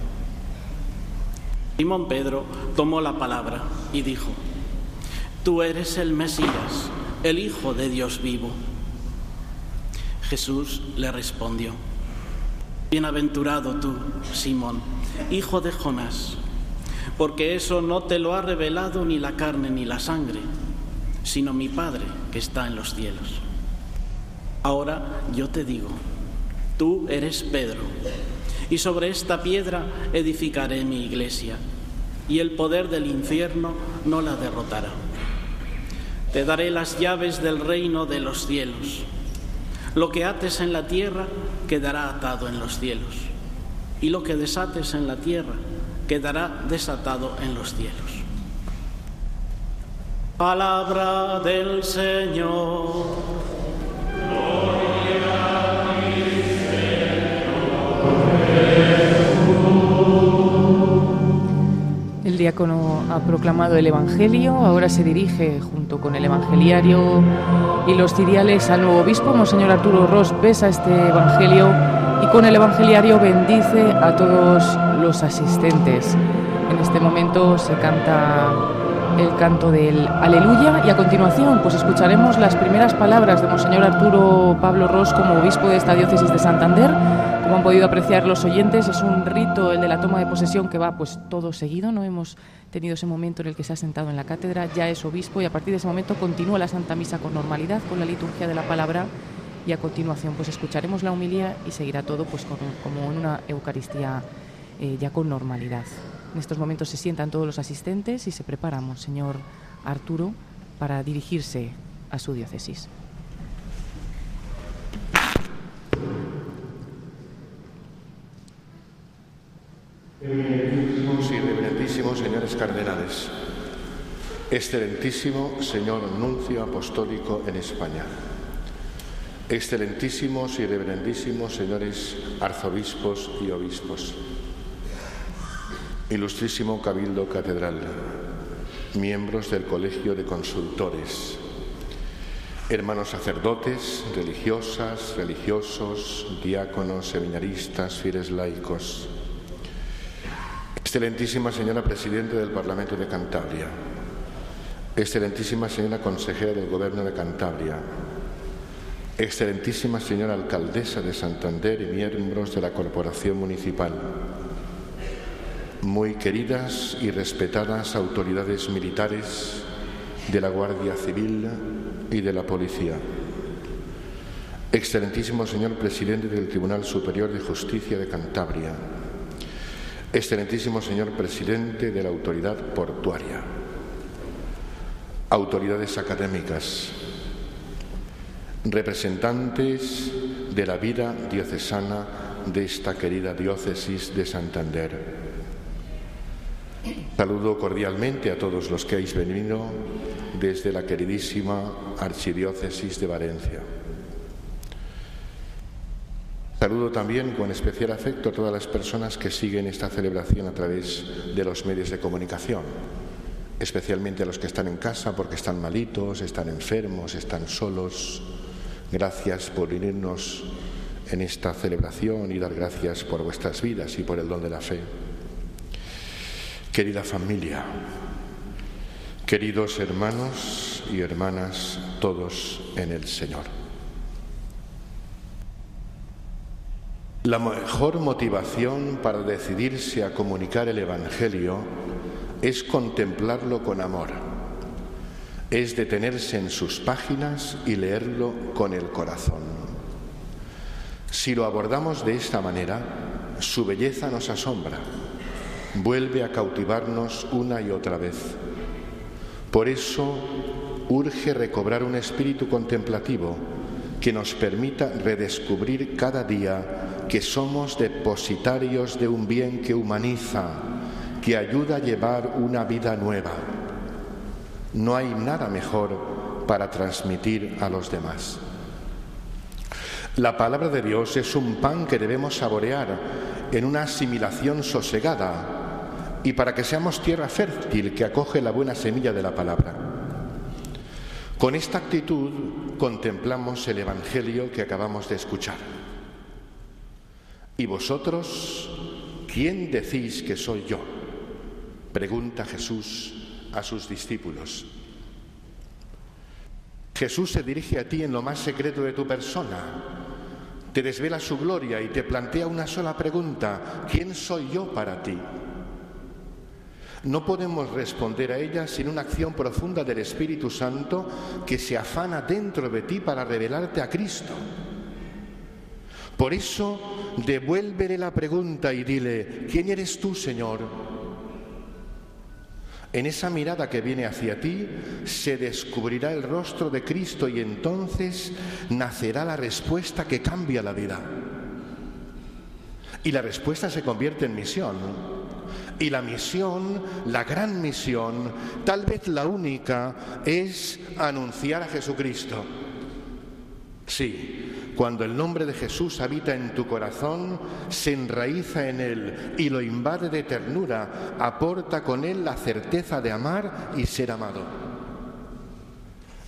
Simón Pedro tomó la palabra y dijo, Tú eres el Mesías, el Hijo de Dios vivo. Jesús le respondió, Bienaventurado tú, Simón, hijo de Jonás, porque eso no te lo ha revelado ni la carne ni la sangre, sino mi Padre que está en los cielos. Ahora yo te digo, tú eres Pedro, y sobre esta piedra edificaré mi iglesia, y el poder del infierno no la derrotará. Te daré las llaves del reino de los cielos. Lo que ates en la tierra quedará atado en los cielos, y lo que desates en la tierra quedará desatado en los cielos. Palabra del Señor. El diácono ha proclamado el Evangelio, ahora se dirige junto con el evangeliario y los ciriales al nuevo obispo. Monseñor Arturo Ross besa este Evangelio y con el evangeliario bendice a todos los asistentes. En este momento se canta el canto del Aleluya y a continuación pues escucharemos las primeras palabras de Monseñor Arturo Pablo Ross como obispo de esta diócesis de Santander. Como han podido apreciar los oyentes, es un rito el de la toma de posesión que va pues todo seguido, no hemos tenido ese momento en el que se ha sentado en la cátedra, ya es obispo y a partir de ese momento continúa la Santa Misa con normalidad, con la liturgia de la palabra y a continuación pues escucharemos la humilía y seguirá todo pues como en una Eucaristía eh, ya con normalidad. En estos momentos se sientan todos los asistentes y se preparamos, señor Arturo, para dirigirse a su diócesis. Y reverentísimos señores cardenales, excelentísimo señor nuncio apostólico en España, excelentísimos y reverentísimos señores arzobispos y obispos, ilustrísimo cabildo catedral, miembros del Colegio de Consultores, hermanos sacerdotes, religiosas, religiosos, diáconos, seminaristas, fieles laicos, excelentísima señora Presidenta del Parlamento de Cantabria, excelentísima señora Consejera del Gobierno de Cantabria, excelentísima señora Alcaldesa de Santander y miembros de la Corporación Municipal, muy queridas y respetadas autoridades militares de la Guardia Civil y de la Policía. Excelentísimo señor presidente del Tribunal Superior de Justicia de Cantabria. Excelentísimo señor presidente de la Autoridad Portuaria. Autoridades académicas. Representantes de la vida diocesana de esta querida diócesis de Santander Saludo cordialmente a todos los que habéis venido desde la queridísima Archidiócesis de Valencia. Saludo también con especial afecto a todas las personas que siguen esta celebración a través de los medios de comunicación, especialmente a los que están en casa porque están malitos, están enfermos, están solos. Gracias por unirnos en esta celebración y dar gracias por vuestras vidas y por el don de la fe. Querida familia, queridos hermanos y hermanas, todos en el Señor. La mejor motivación para decidirse a comunicar el Evangelio es contemplarlo con amor, es detenerse en sus páginas y leerlo con el corazón. Si lo abordamos de esta manera, su belleza nos asombra vuelve a cautivarnos una y otra vez. Por eso urge recobrar un espíritu contemplativo que nos permita redescubrir cada día que somos depositarios de un bien que humaniza, que ayuda a llevar una vida nueva. No hay nada mejor para transmitir a los demás. La palabra de Dios es un pan que debemos saborear en una asimilación sosegada, y para que seamos tierra fértil que acoge la buena semilla de la palabra. Con esta actitud contemplamos el Evangelio que acabamos de escuchar. ¿Y vosotros quién decís que soy yo? Pregunta Jesús a sus discípulos. Jesús se dirige a ti en lo más secreto de tu persona, te desvela su gloria y te plantea una sola pregunta, ¿quién soy yo para ti? No podemos responder a ella sin una acción profunda del Espíritu Santo que se afana dentro de ti para revelarte a Cristo. Por eso, devuélvele la pregunta y dile, ¿quién eres tú, Señor? En esa mirada que viene hacia ti se descubrirá el rostro de Cristo y entonces nacerá la respuesta que cambia la vida. Y la respuesta se convierte en misión. Y la misión, la gran misión, tal vez la única, es anunciar a Jesucristo. Sí, cuando el nombre de Jesús habita en tu corazón, se enraiza en él y lo invade de ternura, aporta con él la certeza de amar y ser amado.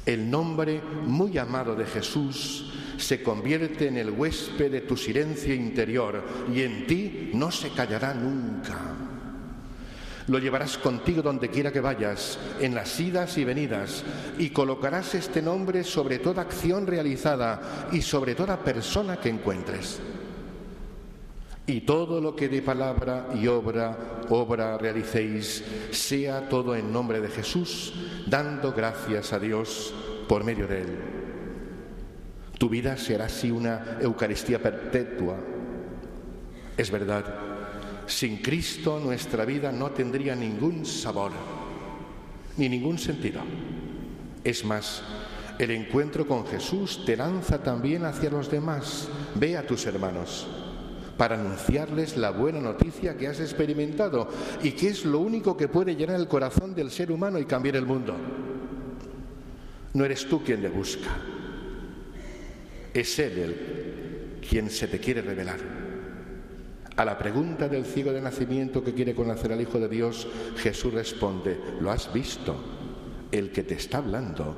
El nombre muy amado de Jesús se convierte en el huésped de tu silencio interior y en ti no se callará nunca. Lo llevarás contigo donde quiera que vayas, en las idas y venidas, y colocarás este nombre sobre toda acción realizada y sobre toda persona que encuentres. Y todo lo que de palabra y obra, obra realicéis, sea todo en nombre de Jesús, dando gracias a Dios por medio de Él. Tu vida será así una Eucaristía perpetua. Es verdad sin Cristo nuestra vida no tendría ningún sabor, ni ningún sentido. Es más, el encuentro con Jesús te lanza también hacia los demás. Ve a tus hermanos para anunciarles la buena noticia que has experimentado y que es lo único que puede llenar el corazón del ser humano y cambiar el mundo. No eres tú quien le busca, es Él el, quien se te quiere revelar. A la pregunta del ciego de nacimiento que quiere conocer al Hijo de Dios, Jesús responde, lo has visto, el que te está hablando,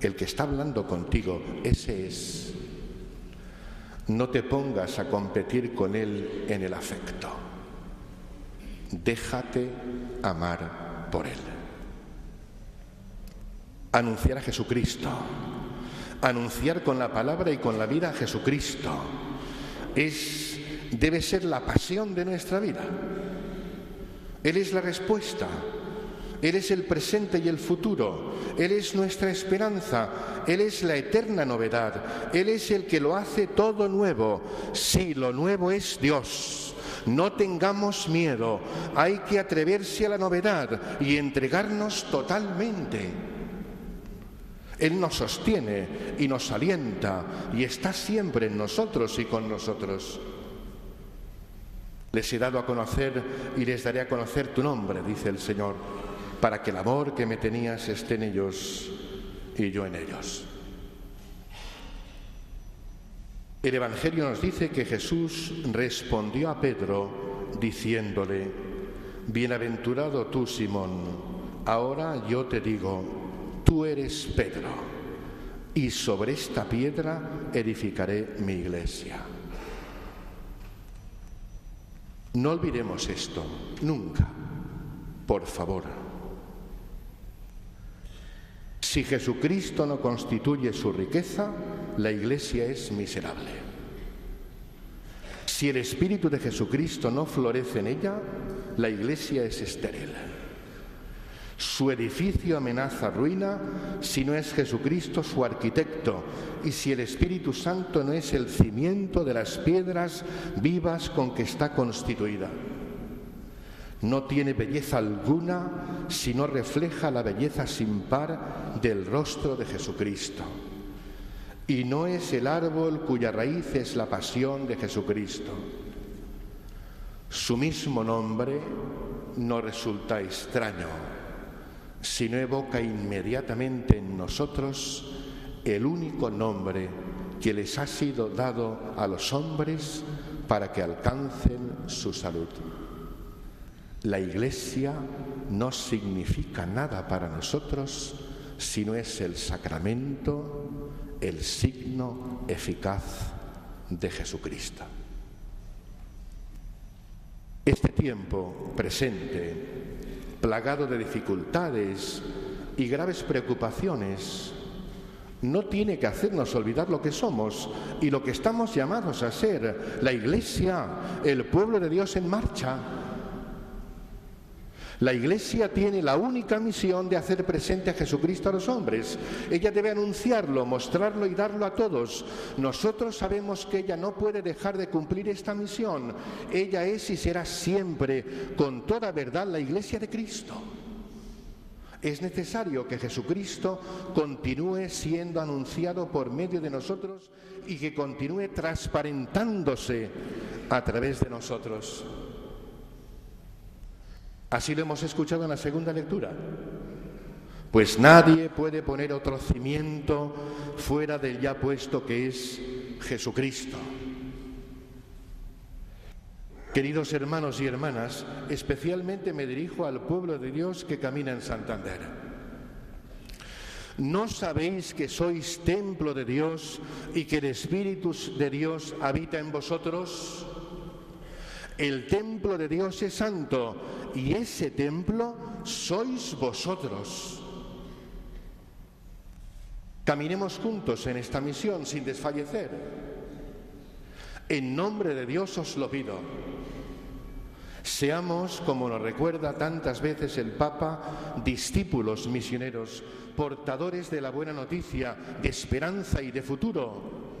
el que está hablando contigo, ese es. No te pongas a competir con Él en el afecto. Déjate amar por Él. Anunciar a Jesucristo. Anunciar con la palabra y con la vida a Jesucristo. Es debe ser la pasión de nuestra vida. Él es la respuesta. Él es el presente y el futuro. Él es nuestra esperanza. Él es la eterna novedad. Él es el que lo hace todo nuevo. Sí, lo nuevo es Dios. No tengamos miedo. Hay que atreverse a la novedad y entregarnos totalmente. Él nos sostiene y nos alienta y está siempre en nosotros y con nosotros. Les he dado a conocer y les daré a conocer tu nombre, dice el Señor, para que el amor que me tenías esté en ellos y yo en ellos. El Evangelio nos dice que Jesús respondió a Pedro diciéndole, Bienaventurado tú, Simón, ahora yo te digo, tú eres Pedro, y sobre esta piedra edificaré mi iglesia. No olvidemos esto, nunca, por favor. Si Jesucristo no constituye su riqueza, la iglesia es miserable. Si el Espíritu de Jesucristo no florece en ella, la iglesia es estéril. Su edificio amenaza ruina si no es Jesucristo su arquitecto y si el Espíritu Santo no es el cimiento de las piedras vivas con que está constituida. No tiene belleza alguna si no refleja la belleza sin par del rostro de Jesucristo. Y no es el árbol cuya raíz es la pasión de Jesucristo. Su mismo nombre no resulta extraño sino evoca inmediatamente en nosotros el único nombre que les ha sido dado a los hombres para que alcancen su salud. La iglesia no significa nada para nosotros sino es el sacramento, el signo eficaz de Jesucristo. Este tiempo presente, plagado de dificultades y graves preocupaciones, no tiene que hacernos olvidar lo que somos y lo que estamos llamados a ser, la Iglesia, el pueblo de Dios en marcha. La Iglesia tiene la única misión de hacer presente a Jesucristo a los hombres. Ella debe anunciarlo, mostrarlo y darlo a todos. Nosotros sabemos que ella no puede dejar de cumplir esta misión. Ella es y será siempre, con toda verdad, la Iglesia de Cristo. Es necesario que Jesucristo continúe siendo anunciado por medio de nosotros y que continúe transparentándose a través de nosotros. Así lo hemos escuchado en la segunda lectura. Pues nadie puede poner otro cimiento fuera del ya puesto que es Jesucristo. Queridos hermanos y hermanas, especialmente me dirijo al pueblo de Dios que camina en Santander. ¿No sabéis que sois templo de Dios y que el Espíritu de Dios habita en vosotros? El templo de Dios es santo y ese templo sois vosotros. Caminemos juntos en esta misión sin desfallecer. En nombre de Dios os lo pido. Seamos, como nos recuerda tantas veces el Papa, discípulos misioneros, portadores de la buena noticia, de esperanza y de futuro.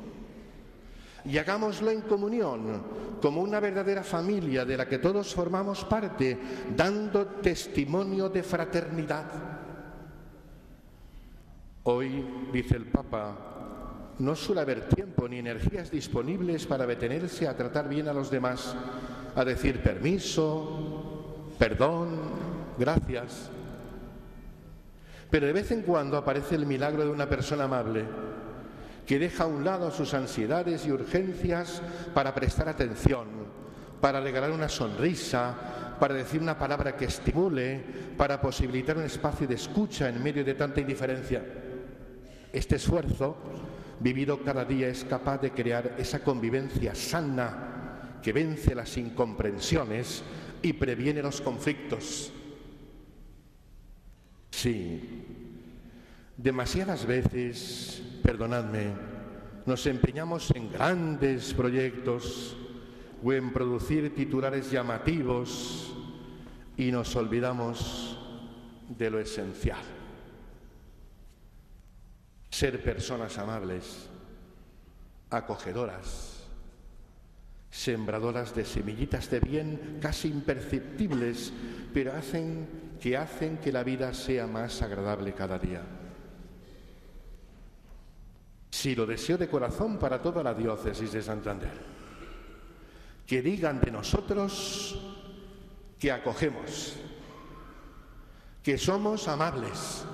Y hagámoslo en comunión, como una verdadera familia de la que todos formamos parte, dando testimonio de fraternidad. Hoy, dice el Papa, no suele haber tiempo ni energías disponibles para detenerse a tratar bien a los demás a decir permiso, perdón, gracias. Pero de vez en cuando aparece el milagro de una persona amable que deja a un lado sus ansiedades y urgencias para prestar atención, para regalar una sonrisa, para decir una palabra que estimule, para posibilitar un espacio de escucha en medio de tanta indiferencia. Este esfuerzo, vivido cada día, es capaz de crear esa convivencia sana que vence las incomprensiones y previene los conflictos. Sí, demasiadas veces, perdonadme, nos empeñamos en grandes proyectos o en producir titulares llamativos y nos olvidamos de lo esencial. Ser personas amables, acogedoras, sembradoras de semillitas de bien casi imperceptibles, pero hacen que hacen que la vida sea más agradable cada día. Si lo deseo de corazón para toda la diócesis de Santander, que digan de nosotros que acogemos, que somos amables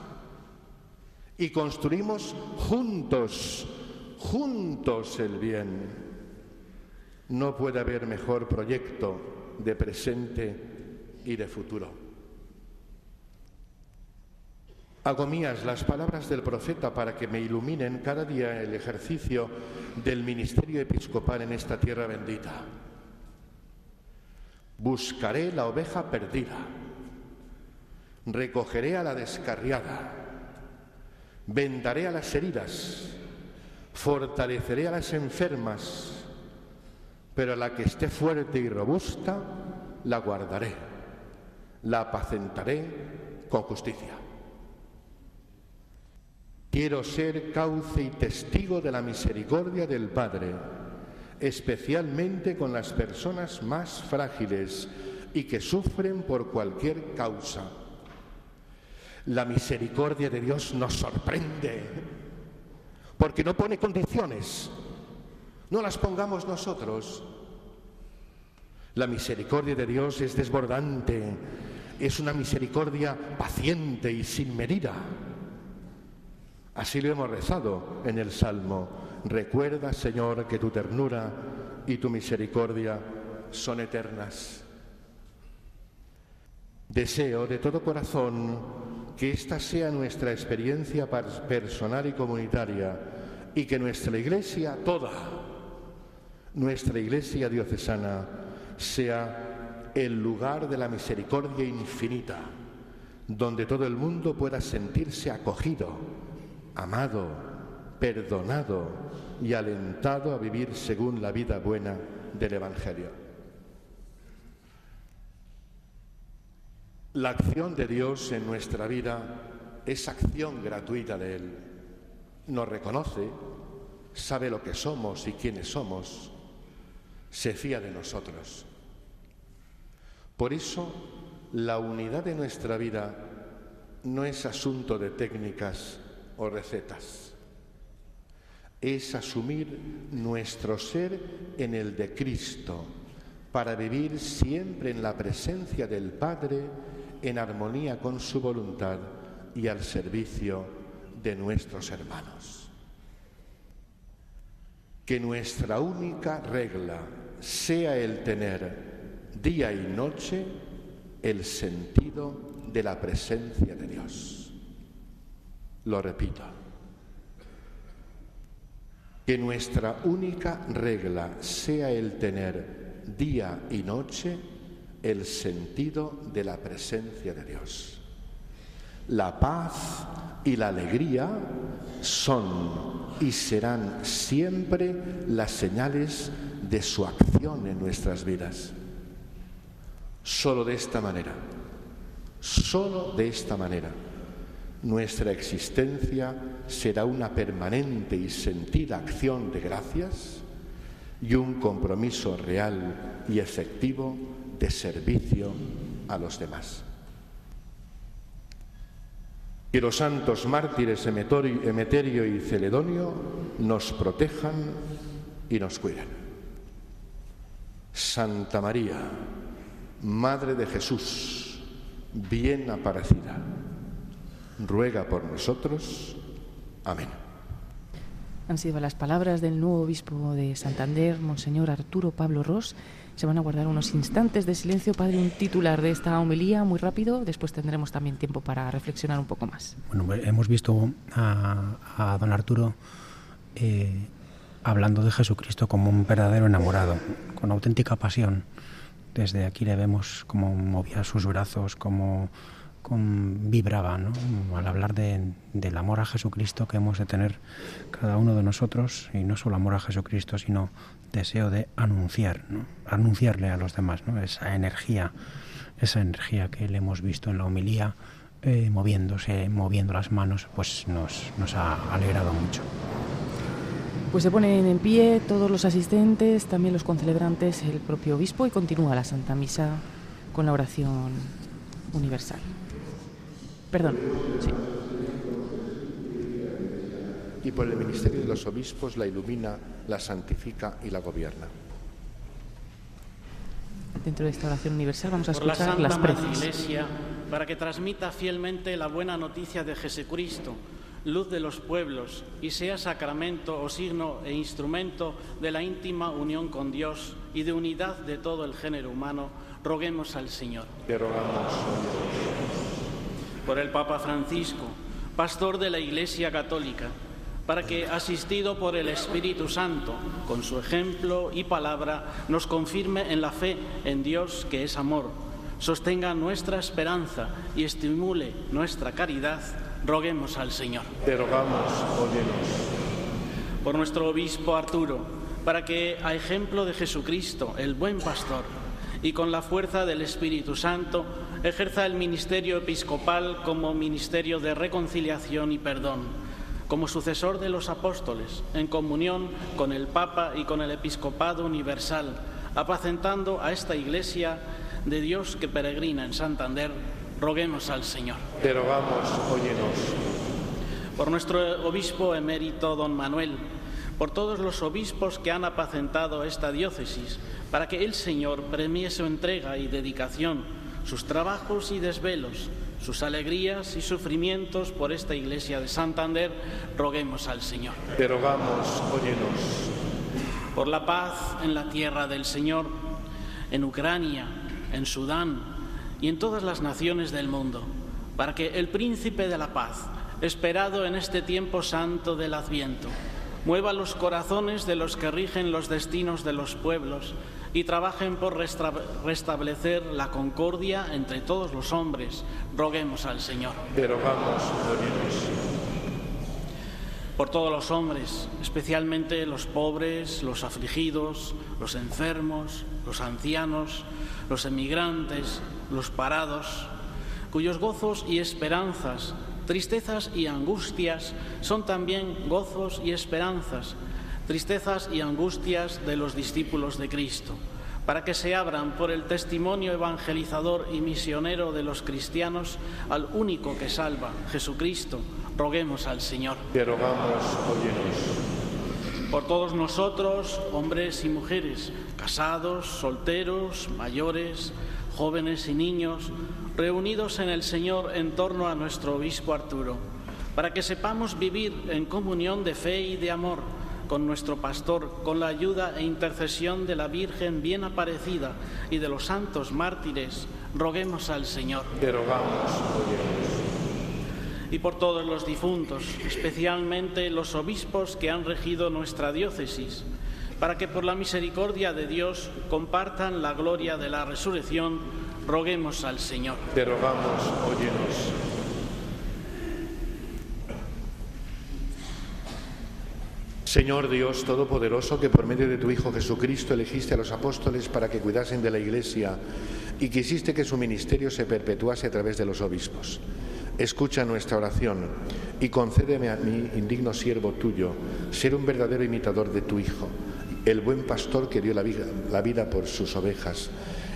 y construimos juntos, juntos el bien no puede haber mejor proyecto de presente y de futuro. Hago mías las palabras del profeta para que me iluminen cada día el ejercicio del ministerio episcopal en esta tierra bendita. Buscaré la oveja perdida, recogeré a la descarriada, vendaré a las heridas, fortaleceré a las enfermas, pero la que esté fuerte y robusta, la guardaré, la apacentaré con justicia. Quiero ser cauce y testigo de la misericordia del Padre, especialmente con las personas más frágiles y que sufren por cualquier causa. La misericordia de Dios nos sorprende, porque no pone condiciones, no las pongamos nosotros. La misericordia de Dios es desbordante, es una misericordia paciente y sin medida. Así lo hemos rezado en el Salmo. Recuerda, Señor, que tu ternura y tu misericordia son eternas. Deseo de todo corazón que esta sea nuestra experiencia personal y comunitaria y que nuestra iglesia toda, nuestra iglesia diocesana, sea el lugar de la misericordia infinita, donde todo el mundo pueda sentirse acogido, amado, perdonado y alentado a vivir según la vida buena del Evangelio. La acción de Dios en nuestra vida es acción gratuita de Él. Nos reconoce, sabe lo que somos y quiénes somos, se fía de nosotros. Por eso, la unidad de nuestra vida no es asunto de técnicas o recetas. Es asumir nuestro ser en el de Cristo para vivir siempre en la presencia del Padre en armonía con su voluntad y al servicio de nuestros hermanos. Que nuestra única regla sea el tener día y noche el sentido de la presencia de Dios. Lo repito. Que nuestra única regla sea el tener día y noche el sentido de la presencia de Dios. La paz y la alegría son y serán siempre las señales de su acción en nuestras vidas. Solo de esta manera, solo de esta manera, nuestra existencia será una permanente y sentida acción de gracias y un compromiso real y efectivo de servicio a los demás. Que los santos mártires Emeterio y Celedonio nos protejan y nos cuiden. Santa María, Madre de Jesús, bien aparecida, ruega por nosotros. Amén. Han sido las palabras del nuevo obispo de Santander, Monseñor Arturo Pablo Ross. Se van a guardar unos instantes de silencio, padre, un titular de esta homilía muy rápido. Después tendremos también tiempo para reflexionar un poco más. Bueno, hemos visto a, don Arturo eh, hablando de Jesucristo como un verdadero enamorado, con auténtica pasión. Desde aquí le vemos cómo movía sus brazos, cómo con, vibraba ¿no? al hablar de, del amor a Jesucristo que hemos de tener cada uno de nosotros, y no solo amor a Jesucristo, sino deseo de anunciar, ¿no? anunciarle a los demás, ¿no? esa energía, esa energía que le hemos visto en la homilía, eh, moviéndose, moviendo las manos, pues nos, nos ha alegrado mucho. Pues se ponen en pie todos los asistentes, también los concelebrantes, el propio obispo y continúa la Santa Misa con la oración universal. Perdón, sí y por el ministerio de los obispos la ilumina, la santifica y la gobierna. Dentro de esta oración universal vamos a escuchar la Santa las Iglesia para que transmita fielmente la buena noticia de Jesucristo, luz de los pueblos, y sea sacramento o signo e instrumento de la íntima unión con Dios y de unidad de todo el género humano, roguemos al Señor. Te rogamos. Por el Papa Francisco, pastor de la Iglesia Católica, para que, asistido por el Espíritu Santo, con su ejemplo y palabra, nos confirme en la fe en Dios que es amor, sostenga nuestra esperanza y estimule nuestra caridad, roguemos al Señor. Te rogamos, Por nuestro obispo Arturo, para que, a ejemplo de Jesucristo, el buen pastor, y con la fuerza del Espíritu Santo, ejerza el ministerio episcopal como ministerio de reconciliación y perdón como sucesor de los apóstoles, en comunión con el Papa y con el Episcopado Universal, apacentando a esta Iglesia de Dios que peregrina en Santander, roguemos al Señor. Te rogamos, óyenos. Por nuestro obispo emérito, don Manuel, por todos los obispos que han apacentado esta diócesis, para que el Señor premie su entrega y dedicación, sus trabajos y desvelos, sus alegrías y sufrimientos por esta iglesia de Santander, roguemos al Señor. Te rogamos, óyenos. Por la paz en la tierra del Señor, en Ucrania, en Sudán y en todas las naciones del mundo, para que el príncipe de la paz, esperado en este tiempo santo del Adviento, mueva los corazones de los que rigen los destinos de los pueblos y trabajen por restablecer la concordia entre todos los hombres. Roguemos al Señor. Pero vamos, Por todos los hombres, especialmente los pobres, los afligidos, los enfermos, los ancianos, los emigrantes, los parados, cuyos gozos y esperanzas Tristezas y angustias son también gozos y esperanzas, tristezas y angustias de los discípulos de Cristo, para que se abran por el testimonio evangelizador y misionero de los cristianos al único que salva, Jesucristo. Roguemos al Señor. Te rogamos, Por todos nosotros, hombres y mujeres, casados, solteros, mayores, jóvenes y niños, reunidos en el Señor en torno a nuestro obispo Arturo, para que sepamos vivir en comunión de fe y de amor con nuestro pastor, con la ayuda e intercesión de la Virgen bien aparecida y de los santos mártires, roguemos al Señor. Te rogamos, Y por todos los difuntos, especialmente los obispos que han regido nuestra diócesis, para que por la misericordia de Dios compartan la gloria de la resurrección Roguemos al Señor. Te rogamos, óyenos. Señor Dios Todopoderoso, que por medio de tu Hijo Jesucristo elegiste a los apóstoles para que cuidasen de la Iglesia y quisiste que su ministerio se perpetuase a través de los obispos. Escucha nuestra oración y concédeme a mí, indigno siervo tuyo, ser un verdadero imitador de tu Hijo, el buen pastor que dio la vida, la vida por sus ovejas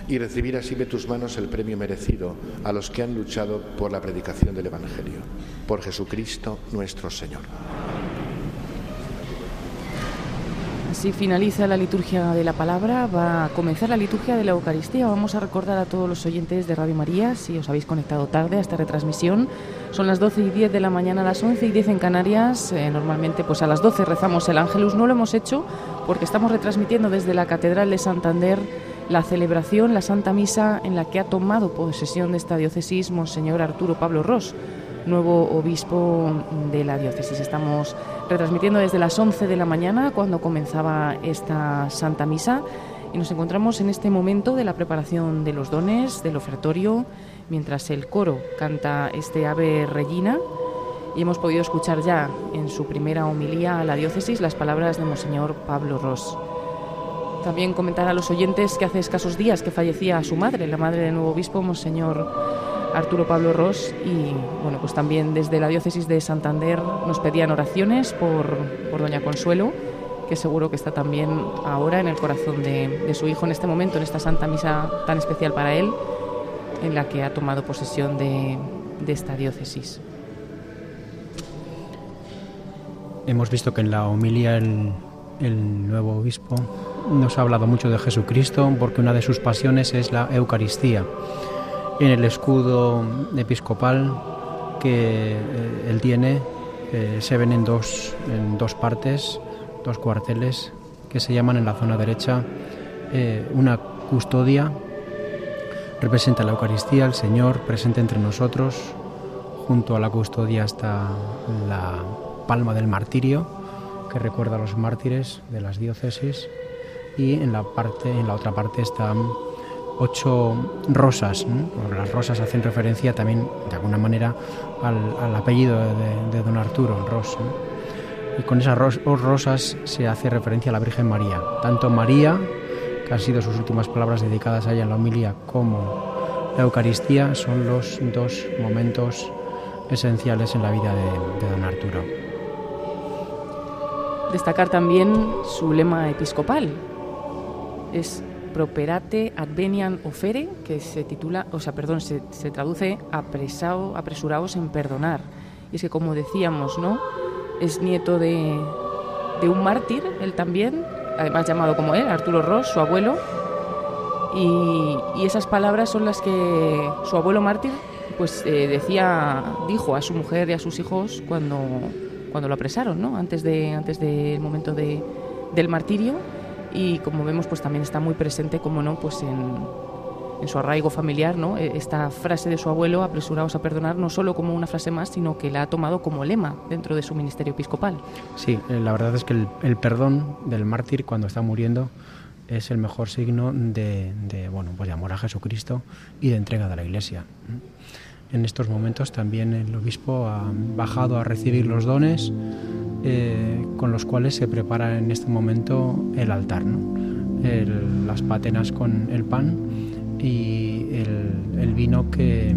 y recibir así de tus manos el premio merecido a los que han luchado por la predicación del Evangelio. Por Jesucristo nuestro Señor. Así finaliza la liturgia de la palabra, va a comenzar la liturgia de la Eucaristía. Vamos a recordar a todos los oyentes de Radio María, si os habéis conectado tarde a esta retransmisión, son las 12 y 10 de la mañana, las 11 y 10 en Canarias. Eh, normalmente pues a las 12 rezamos el Ángelus, no lo hemos hecho porque estamos retransmitiendo desde la Catedral de Santander la celebración, la Santa Misa en la que ha tomado posesión de esta diócesis Monseñor Arturo Pablo Ross, nuevo obispo de la diócesis. Estamos retransmitiendo desde las 11 de la mañana cuando comenzaba esta Santa Misa y nos encontramos en este momento de la preparación de los dones, del ofertorio, mientras el coro canta este Ave Regina y hemos podido escuchar ya en su primera homilía a la diócesis las palabras de Monseñor Pablo Ross. También comentar a los oyentes que hace escasos días que fallecía su madre, la madre del nuevo obispo, Monseñor Arturo Pablo Ross, y bueno, pues también desde la diócesis de Santander nos pedían oraciones por, por Doña Consuelo, que seguro que está también ahora en el corazón de, su hijo en este momento, en esta Santa Misa tan especial para él, en la que ha tomado posesión de, de esta diócesis. Hemos visto que en la homilia el, el nuevo obispo nos ha hablado mucho de Jesucristo porque una de sus pasiones es la Eucaristía. En el escudo episcopal que eh, él tiene eh, se ven en dos, en dos partes, dos cuarteles que se llaman en la zona derecha eh, una custodia, representa la Eucaristía, el Señor presente entre nosotros, junto a la custodia está la palma del martirio, que recuerda a los mártires de las diócesis, y en la, parte, en la otra parte están ocho rosas. Las rosas hacen referencia también, de alguna manera, al, apellido de, don Arturo, Ros. Y con esas rosas se hace referencia a la Virgen María. Tanto María, que han sido sus últimas palabras dedicadas a ella en la homilía, como la Eucaristía son los dos momentos esenciales en la vida de, de don Arturo. Destacar también su lema episcopal, es Properate advenian ofere, que se titula, o sea, perdón, se, traduce apresado, apresurados en perdonar. Y es que, como decíamos, ¿no? Es nieto de, un mártir, él también, además llamado como él, Arturo Ross, su abuelo. Y, esas palabras son las que su abuelo mártir, pues eh, decía, dijo a su mujer y a sus hijos cuando, cuando lo apresaron, ¿no? Antes, de, antes del momento de, del martirio y como vemos pues también está muy presente como no pues en, en su arraigo familiar, ¿no? E, esta frase de su abuelo, apresuraos a perdonar, no solo como una frase más, sino que la ha tomado como lema dentro de su ministerio episcopal. Sí, eh, la verdad es que el, perdón del mártir cuando está muriendo es el mejor signo de, bueno, pues de amor a Jesucristo y de entrega de la Iglesia. En estos momentos también el obispo ha bajado a recibir los dones eh, con los cuales se prepara en este momento el altar, las patenas con el pan y el, vino que,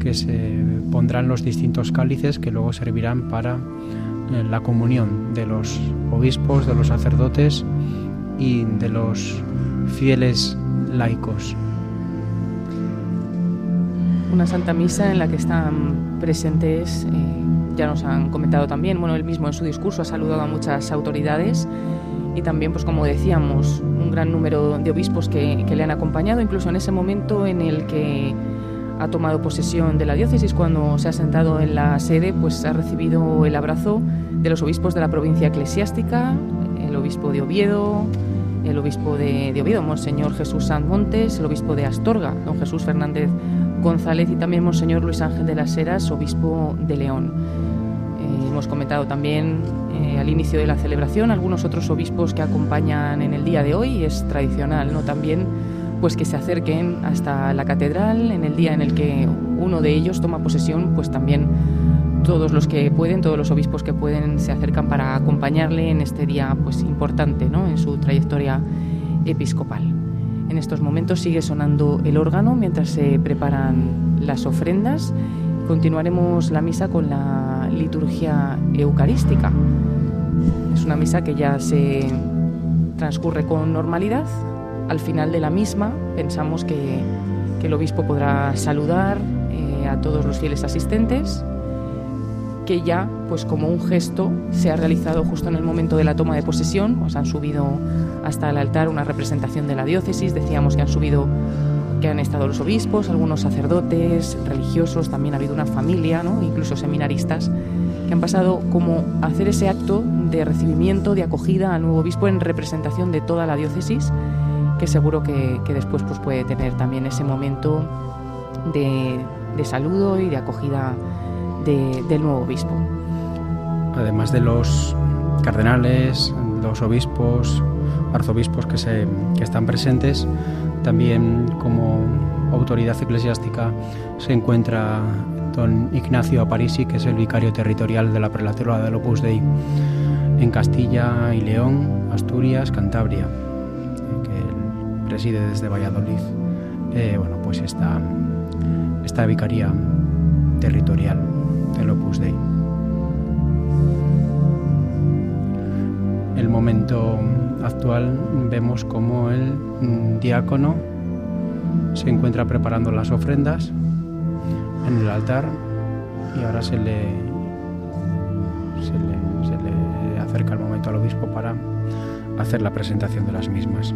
que se pondrán los distintos cálices que luego servirán para eh, la comunión de los obispos, de los sacerdotes y de los fieles laicos. Una Santa Misa en la que están presentes eh, ya nos han comentado también, bueno, él mismo en su discurso ha saludado a muchas autoridades y también, pues como decíamos, un gran número de obispos que, le han acompañado, incluso en ese momento en el que ha tomado posesión de la diócesis, cuando se ha sentado en la sede, pues ha recibido el abrazo de los obispos de la provincia eclesiástica, el obispo de Oviedo, el obispo de, de Oviedo, Monseñor Jesús Sanz Montes, el obispo de Astorga, don Jesús Fernández González y también Monseñor Luis Ángel de las Heras, obispo de León. Eh, hemos comentado también eh, al inicio de la celebración algunos otros obispos que acompañan en el día de hoy. Es tradicional, ¿no? También pues que se acerquen hasta la catedral en el día en el que uno de ellos toma posesión, pues también todos los que pueden, todos los obispos que pueden se acercan para acompañarle en este día pues importante, ¿no? En su trayectoria episcopal. En estos momentos sigue sonando el órgano mientras se preparan las ofrendas. Continuaremos la misa con la liturgia eucarística. Es una misa que ya se transcurre con normalidad. Al final de la misma pensamos que, el obispo podrá saludar eh, a todos los fieles asistentes que ya, pues como un gesto, se ha realizado justo en el momento de la toma de posesión. Os han subido hasta el altar una representación de la diócesis. Decíamos que han subido, que han estado los obispos, algunos sacerdotes, religiosos, también ha habido una familia, ¿no? incluso seminaristas, que han pasado como a hacer ese acto de recibimiento, de acogida al nuevo obispo en representación de toda la diócesis, que seguro que, después pues, puede tener también ese momento de saludo y de acogida del nuevo obispo. Además de los cardenales, los obispos, arzobispos que, se, que están presentes, también como autoridad eclesiástica se encuentra don Ignacio Aparisi, que es el vicario territorial de la prelatura del Opus Dei en Castilla y León, Asturias, Cantabria, que preside desde Valladolid. Eh, bueno, pues esta, esta vicaría territorial del Opus Dei. El momento actual vemos como el diácono se encuentra preparando las ofrendas en el altar y ahora se le, se le acerca el momento al obispo para hacer la presentación de las mismas.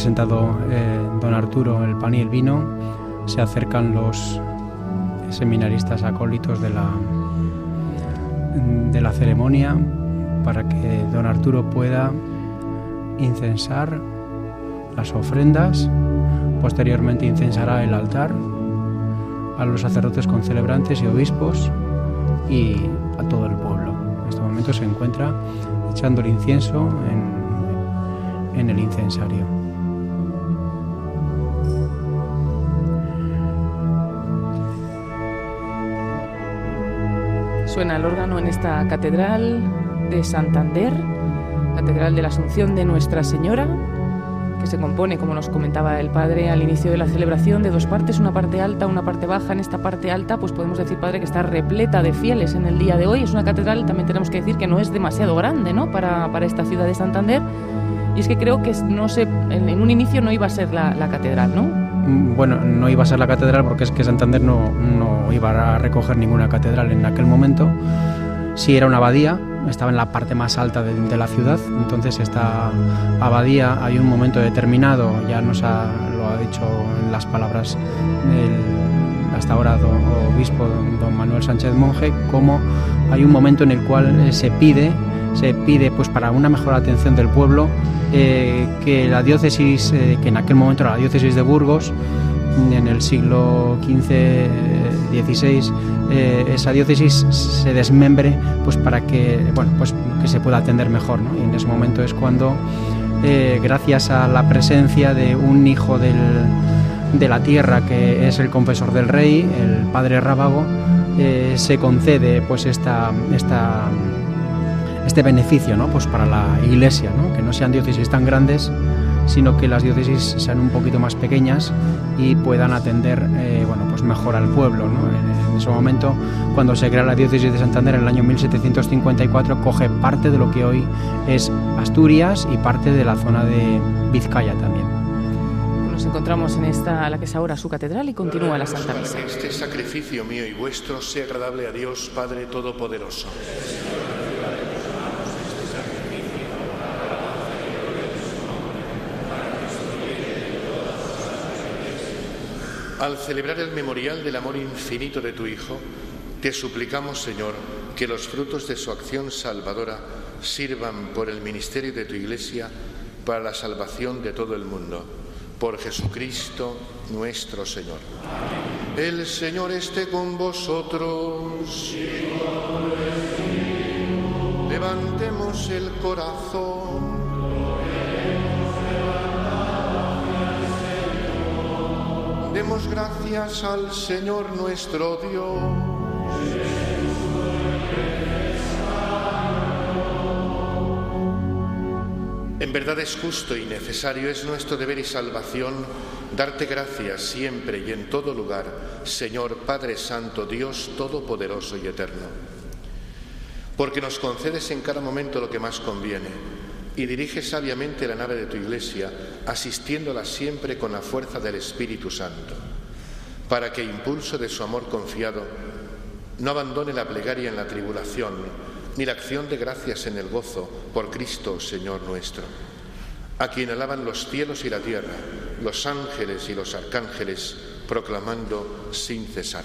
Presentado eh, don Arturo el pan y el vino, se acercan los seminaristas acólitos de la, de la ceremonia para que don Arturo pueda incensar las ofrendas, posteriormente incensará el altar a los sacerdotes concelebrantes y obispos y a todo el pueblo. En este momento se encuentra echando el incienso en, en el incensario. Suena el órgano en esta catedral de Santander, Catedral de la Asunción de Nuestra Señora, que se compone, como nos comentaba el padre al inicio de la celebración, de dos partes, una parte alta, una parte baja. En esta parte alta, pues podemos decir, padre, que está repleta de fieles en el día de hoy. Es una catedral, también tenemos que decir que no es demasiado grande, ¿no? Para, para esta ciudad de Santander. Y es que creo que no sé, en, un inicio no iba a ser la, la catedral, ¿no? Mm, bueno, no iba a ser la catedral porque es que Santander no, no iba a recoger ninguna catedral en aquel momento, sí era una abadía, estaba en la parte más alta de, la ciudad, entonces esta abadía hay un momento determinado, ya nos ha, lo ha dicho en las palabras del hasta ahora obispo don Manuel Sánchez Monje, como hay un momento en el cual eh, se pide, se pide pues para una mejor atención del pueblo eh, que la diócesis, eh, que en aquel momento era la diócesis de Burgos, en el siglo XV-XVI, esa diócesis se desmembre pues para que, bueno, pues que se pueda atender mejor. Y en ese momento es cuando, gracias a la presencia de un hijo del, de la tierra que es el confesor del rey, el padre Rábago, eh, se concede pues esta, esta, este beneficio ¿no? pues para la iglesia, ¿no? que no sean diócesis tan grandes, sino que las diócesis sean un poquito más pequeñas y puedan atender eh, bueno, pues mejor al pueblo. En, ese momento, cuando se crea la diócesis de Santander en el año 1754, coge parte de lo que hoy es Asturias y parte de la zona de Vizcaya también. Nos encontramos en esta, la que es ahora su catedral, y continúa la Santa Misa. Que este sacrificio mío y vuestro sea agradable a Dios Padre Todopoderoso. Al celebrar el memorial del amor infinito de tu Hijo, te suplicamos, Señor, que los frutos de su acción salvadora sirvan por el ministerio de tu Iglesia para la salvación de todo el mundo por Jesucristo nuestro Señor. El Señor esté con vosotros. Levantemos el corazón. Demos gracias al Señor nuestro Dios. En verdad es justo y necesario, es nuestro deber y salvación darte gracias siempre y en todo lugar, Señor Padre Santo, Dios Todopoderoso y Eterno, porque nos concedes en cada momento lo que más conviene y diriges sabiamente la nave de tu Iglesia, asistiéndola siempre con la fuerza del Espíritu Santo, para que, impulso de su amor confiado, no abandone la plegaria en la tribulación, ni la acción de gracias en el gozo por Cristo, Señor nuestro, a quien alaban los cielos y la tierra, los ángeles y los arcángeles, proclamando sin cesar.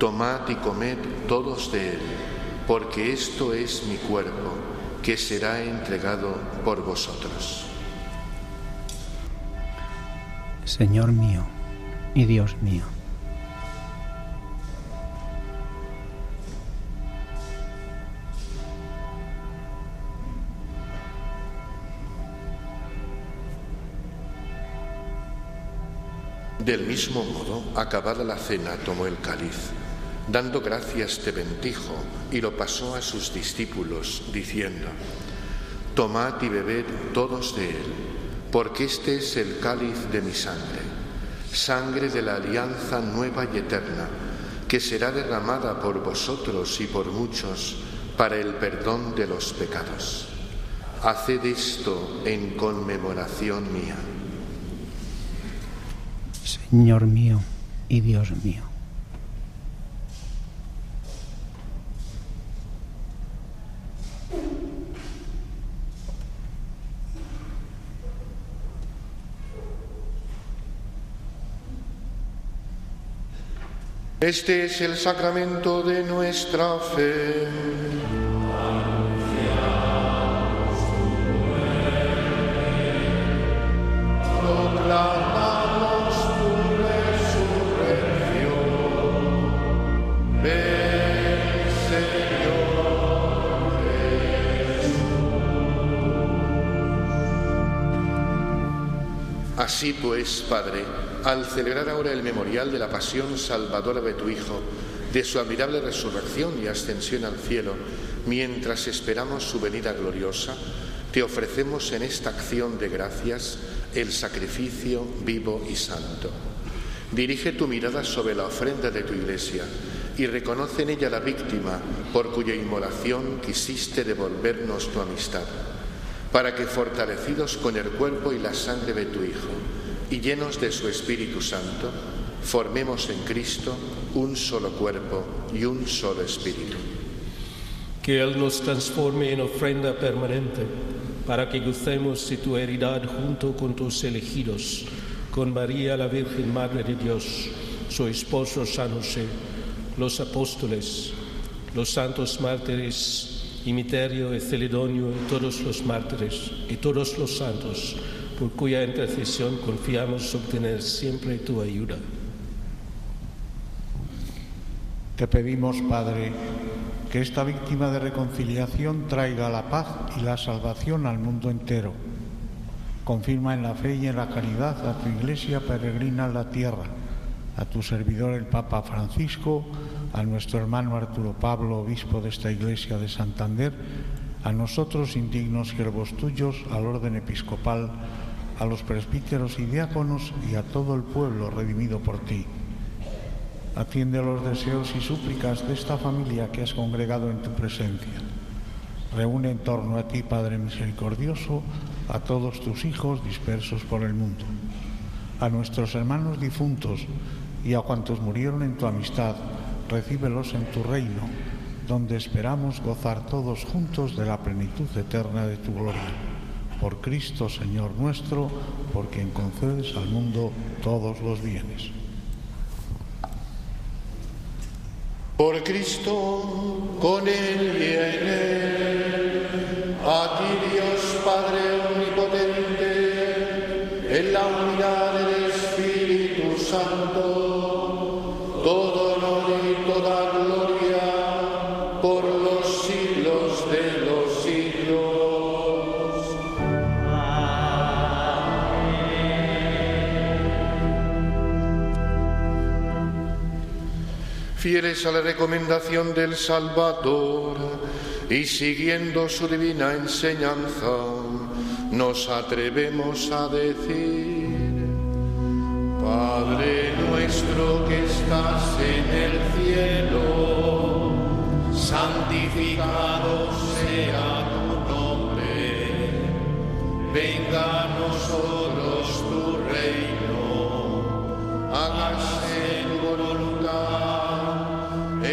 Tomad y comed todos de él, porque esto es mi cuerpo, que será entregado por vosotros. Señor mío y Dios mío. Del mismo modo, acabada la cena, tomó el cáliz. Dando gracias te bendijo y lo pasó a sus discípulos, diciendo, Tomad y bebed todos de él, porque este es el cáliz de mi sangre, sangre de la alianza nueva y eterna, que será derramada por vosotros y por muchos para el perdón de los pecados. Haced esto en conmemoración mía. Señor mío y Dios mío. Este es el sacramento de nuestra fe. Proclamamos tu resurrección. Ven, Señor Jesús. Así pues, Padre, al celebrar ahora el memorial de la pasión salvadora de tu Hijo, de su admirable resurrección y ascensión al cielo, mientras esperamos su venida gloriosa, te ofrecemos en esta acción de gracias el sacrificio vivo y santo. Dirige tu mirada sobre la ofrenda de tu iglesia y reconoce en ella la víctima por cuya inmolación quisiste devolvernos tu amistad, para que fortalecidos con el cuerpo y la sangre de tu Hijo y llenos de su Espíritu Santo, formemos en Cristo un solo cuerpo y un solo espíritu. Que Él nos transforme en ofrenda permanente para que gocemos de tu heredad junto con tus elegidos, con María la Virgen Madre de Dios, su esposo San José, los apóstoles, los santos mártires, Imiterio y Celedonio y todos los mártires y todos los santos, por cuya intercesión confiamos obtener siempre tu ayuda. Te pedimos, Padre, que esta víctima de reconciliación traiga la paz y la salvación al mundo entero. Confirma en la fe y en la caridad a tu iglesia peregrina en la tierra, a tu servidor el Papa Francisco, a nuestro hermano Arturo Pablo, obispo de esta iglesia de Santander, a nosotros indignos siervos tuyos, al orden episcopal, a los presbíteros y diáconos y a todo el pueblo redimido por ti. Atiende los deseos y súplicas de esta familia que has congregado en tu presencia. Reúne en torno a ti, Padre misericordioso, a todos tus hijos dispersos por el mundo, a nuestros hermanos difuntos y a cuantos murieron en tu amistad, recíbelos en tu reino, donde esperamos gozar todos juntos de la plenitud eterna de tu gloria. Por Cristo, Señor nuestro, por quien concedes al mundo todos los bienes. Por Cristo, con Él y en Él, a ti Dios Padre Omnipotente, A la recomendación del Salvador y siguiendo su divina enseñanza, nos atrevemos a decir, Padre nuestro que estás en el cielo, santificado sea tu nombre, venga a nosotros tu reino, hágase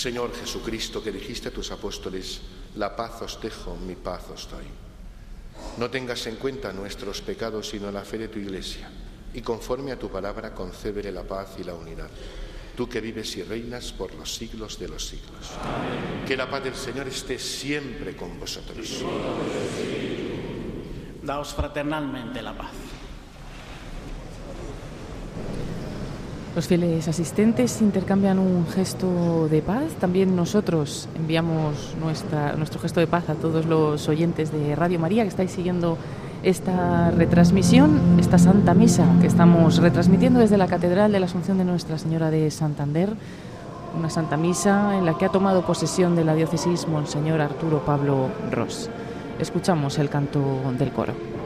Señor. Jesucristo, que dijiste a tus apóstoles, la paz os dejo, mi paz os doy. No tengas en cuenta nuestros pecados, sino la fe de tu iglesia y conforme a tu palabra concédele la paz y la unidad. Tú que vives y reinas por los siglos de los siglos. Que la paz del Señor esté siempre con vosotros. Daos fraternalmente la paz. Los fieles asistentes intercambian un gesto de paz. También nosotros enviamos nuestra, nuestro gesto de paz a todos los oyentes de Radio María que estáis siguiendo esta retransmisión, esta Santa Misa que estamos retransmitiendo desde la Catedral de la Asunción de Nuestra Señora de Santander, una Santa Misa en la que ha tomado posesión de la diócesis Monseñor Arturo Pablo Ross. Escuchamos el canto del coro.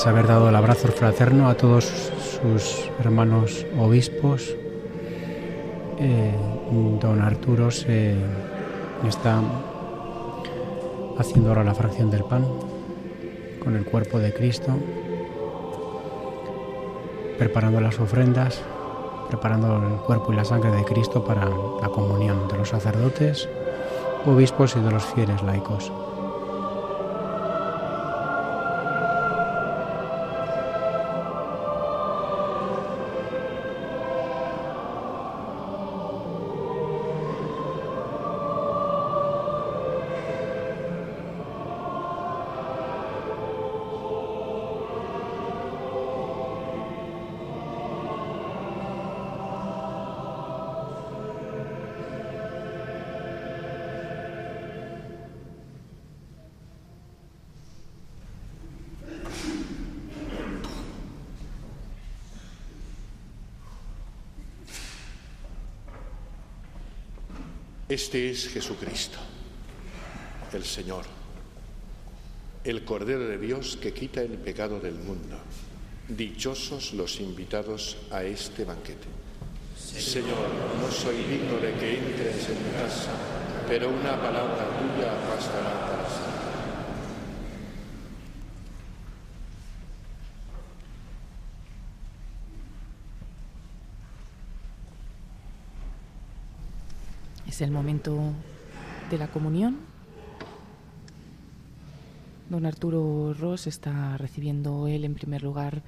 Tras haber dado el abrazo fraterno a todos sus hermanos obispos, eh, don Arturo se está haciendo ahora la fracción del pan con el cuerpo de Cristo, preparando las ofrendas, preparando el cuerpo y la sangre de Cristo para la comunión de los sacerdotes, obispos y de los fieles laicos. Este es Jesucristo, el Señor, el Cordero de Dios que quita el pecado del mundo. Dichosos los invitados a este banquete. Señor, no soy digno de que entres en mi casa, pero una palabra tuya bastará para siempre. El momento de la comunión. Don Arturo Ross está recibiendo él en primer lugar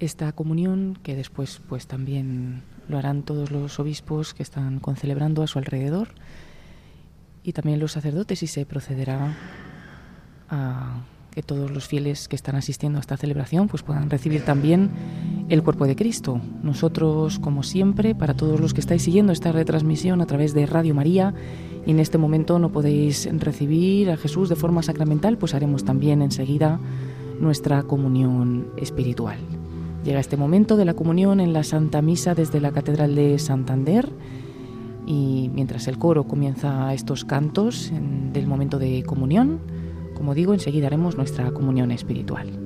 esta comunión que después pues también lo harán todos los obispos que están concelebrando a su alrededor y también los sacerdotes y se procederá a que todos los fieles que están asistiendo a esta celebración pues puedan recibir también el cuerpo de Cristo. Nosotros, como siempre, para todos los que estáis siguiendo esta retransmisión a través de Radio María y en este momento no podéis recibir a Jesús de forma sacramental, pues haremos también enseguida nuestra comunión espiritual. Llega este momento de la comunión en la Santa Misa desde la Catedral de Santander y mientras el coro comienza estos cantos del momento de comunión, como digo, enseguida haremos nuestra comunión espiritual.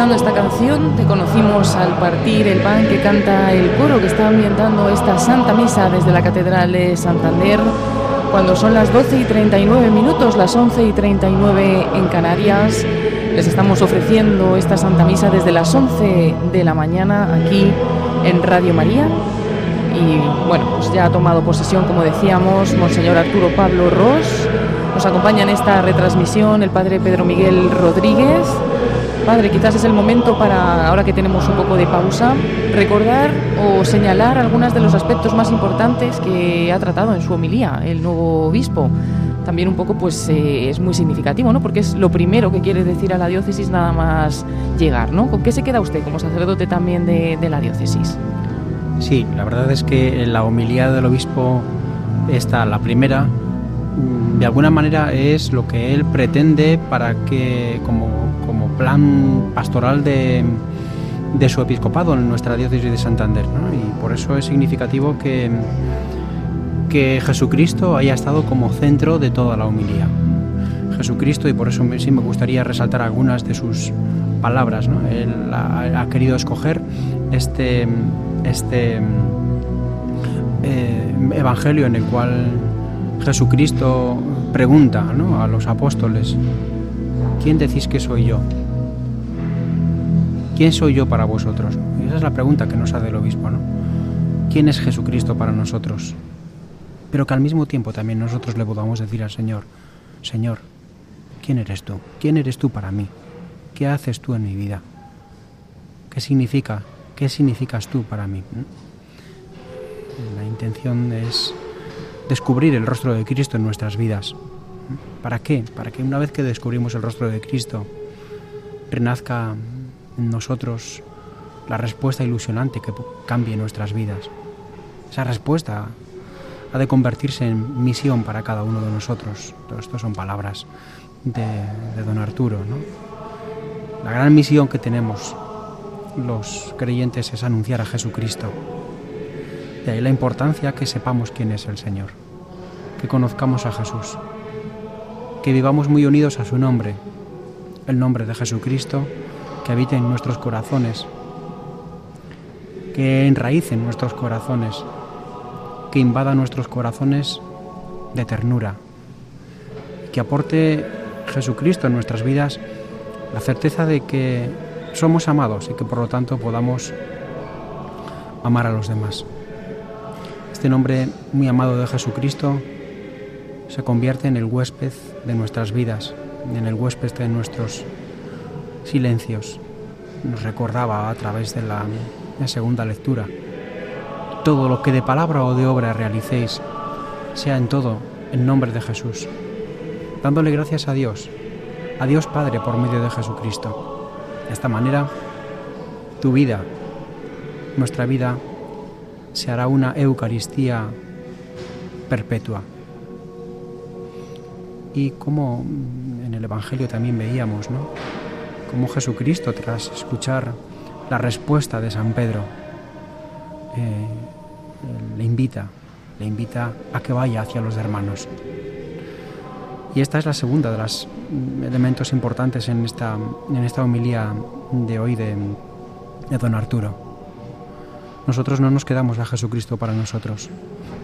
Escuchando esta canción, te conocimos al partir el pan que canta el coro que está ambientando esta Santa Misa desde la Catedral de Santander, cuando son las 12 y 39 minutos, las 11 y 39 en Canarias. Les estamos ofreciendo esta Santa Misa desde las 11 de la mañana aquí en Radio María. Y bueno, pues ya ha tomado posesión, como decíamos, Monseñor Arturo Pablo Ross. Nos acompaña en esta retransmisión el Padre Pedro Miguel Rodríguez Padre, quizás es el momento para, ahora que tenemos un poco de pausa, recordar o señalar algunos de los aspectos más importantes que ha tratado en su homilía el nuevo obispo. También un poco pues eh, es muy significativo, ¿no? Porque es lo primero que quiere decir a la diócesis nada más llegar, ¿no? ¿Con qué se queda usted como sacerdote también de, la diócesis? Sí, la verdad es que la homilía del obispo, esta, la primera, de alguna manera es lo que él pretende para que, como plan pastoral de, su episcopado en nuestra diócesis de Santander. Y por eso es significativo que, Jesucristo haya estado como centro de toda la humilía. Jesucristo, y por eso sí me gustaría resaltar algunas de sus palabras. Él ha, querido escoger este, este eh, evangelio en el cual Jesucristo pregunta a los apóstoles, ¿quién decís que soy yo? ¿Quién soy yo para vosotros? Y esa es la pregunta que nos hace el obispo, ¿no? ¿Quién es Jesucristo para nosotros? Pero que al mismo tiempo también nosotros le podamos decir al Señor, Señor, ¿quién eres tú? ¿Quién eres tú para mí? ¿Qué haces tú en mi vida? ¿Qué significa? ¿Qué significas tú para mí? La intención es descubrir el rostro de Cristo en nuestras vidas. ¿Para qué? Para que una vez que descubrimos el rostro de Cristo, renazca nosotros la respuesta ilusionante que cambie nuestras vidas. Esa respuesta ha de convertirse en misión para cada uno de nosotros. Todo esto son palabras de, don Arturo. La gran misión que tenemos los creyentes es anunciar a Jesucristo. De ahí la importancia que sepamos quién es el Señor, que conozcamos a Jesús, que vivamos muy unidos a su nombre, el nombre de Jesucristo que en nuestros corazones, que enraíce en nuestros corazones, que invada nuestros corazones de ternura, que aporte Jesucristo en nuestras vidas la certeza de que somos amados y que por lo tanto podamos amar a los demás. Este nombre muy amado de Jesucristo se convierte en el huésped de nuestras vidas, en el huésped de nuestros silencios. Nos recordaba a través de la, segunda lectura. Todo lo que de palabra o de obra realicéis, sea en todo en nombre de Jesús, dándole gracias a Dios, a Dios Padre por medio de Jesucristo. De esta manera, tu vida, nuestra vida, se hará una Eucaristía perpetua. Y como en el Evangelio también veíamos, ¿no? Como Jesucristo, tras escuchar la respuesta de San Pedro, eh, le invita, le invita a que vaya hacia los hermanos. Y esta es la segunda de los elementos importantes en esta, en esta homilía de hoy de don Arturo. Nosotros no nos quedamos a Jesucristo para nosotros,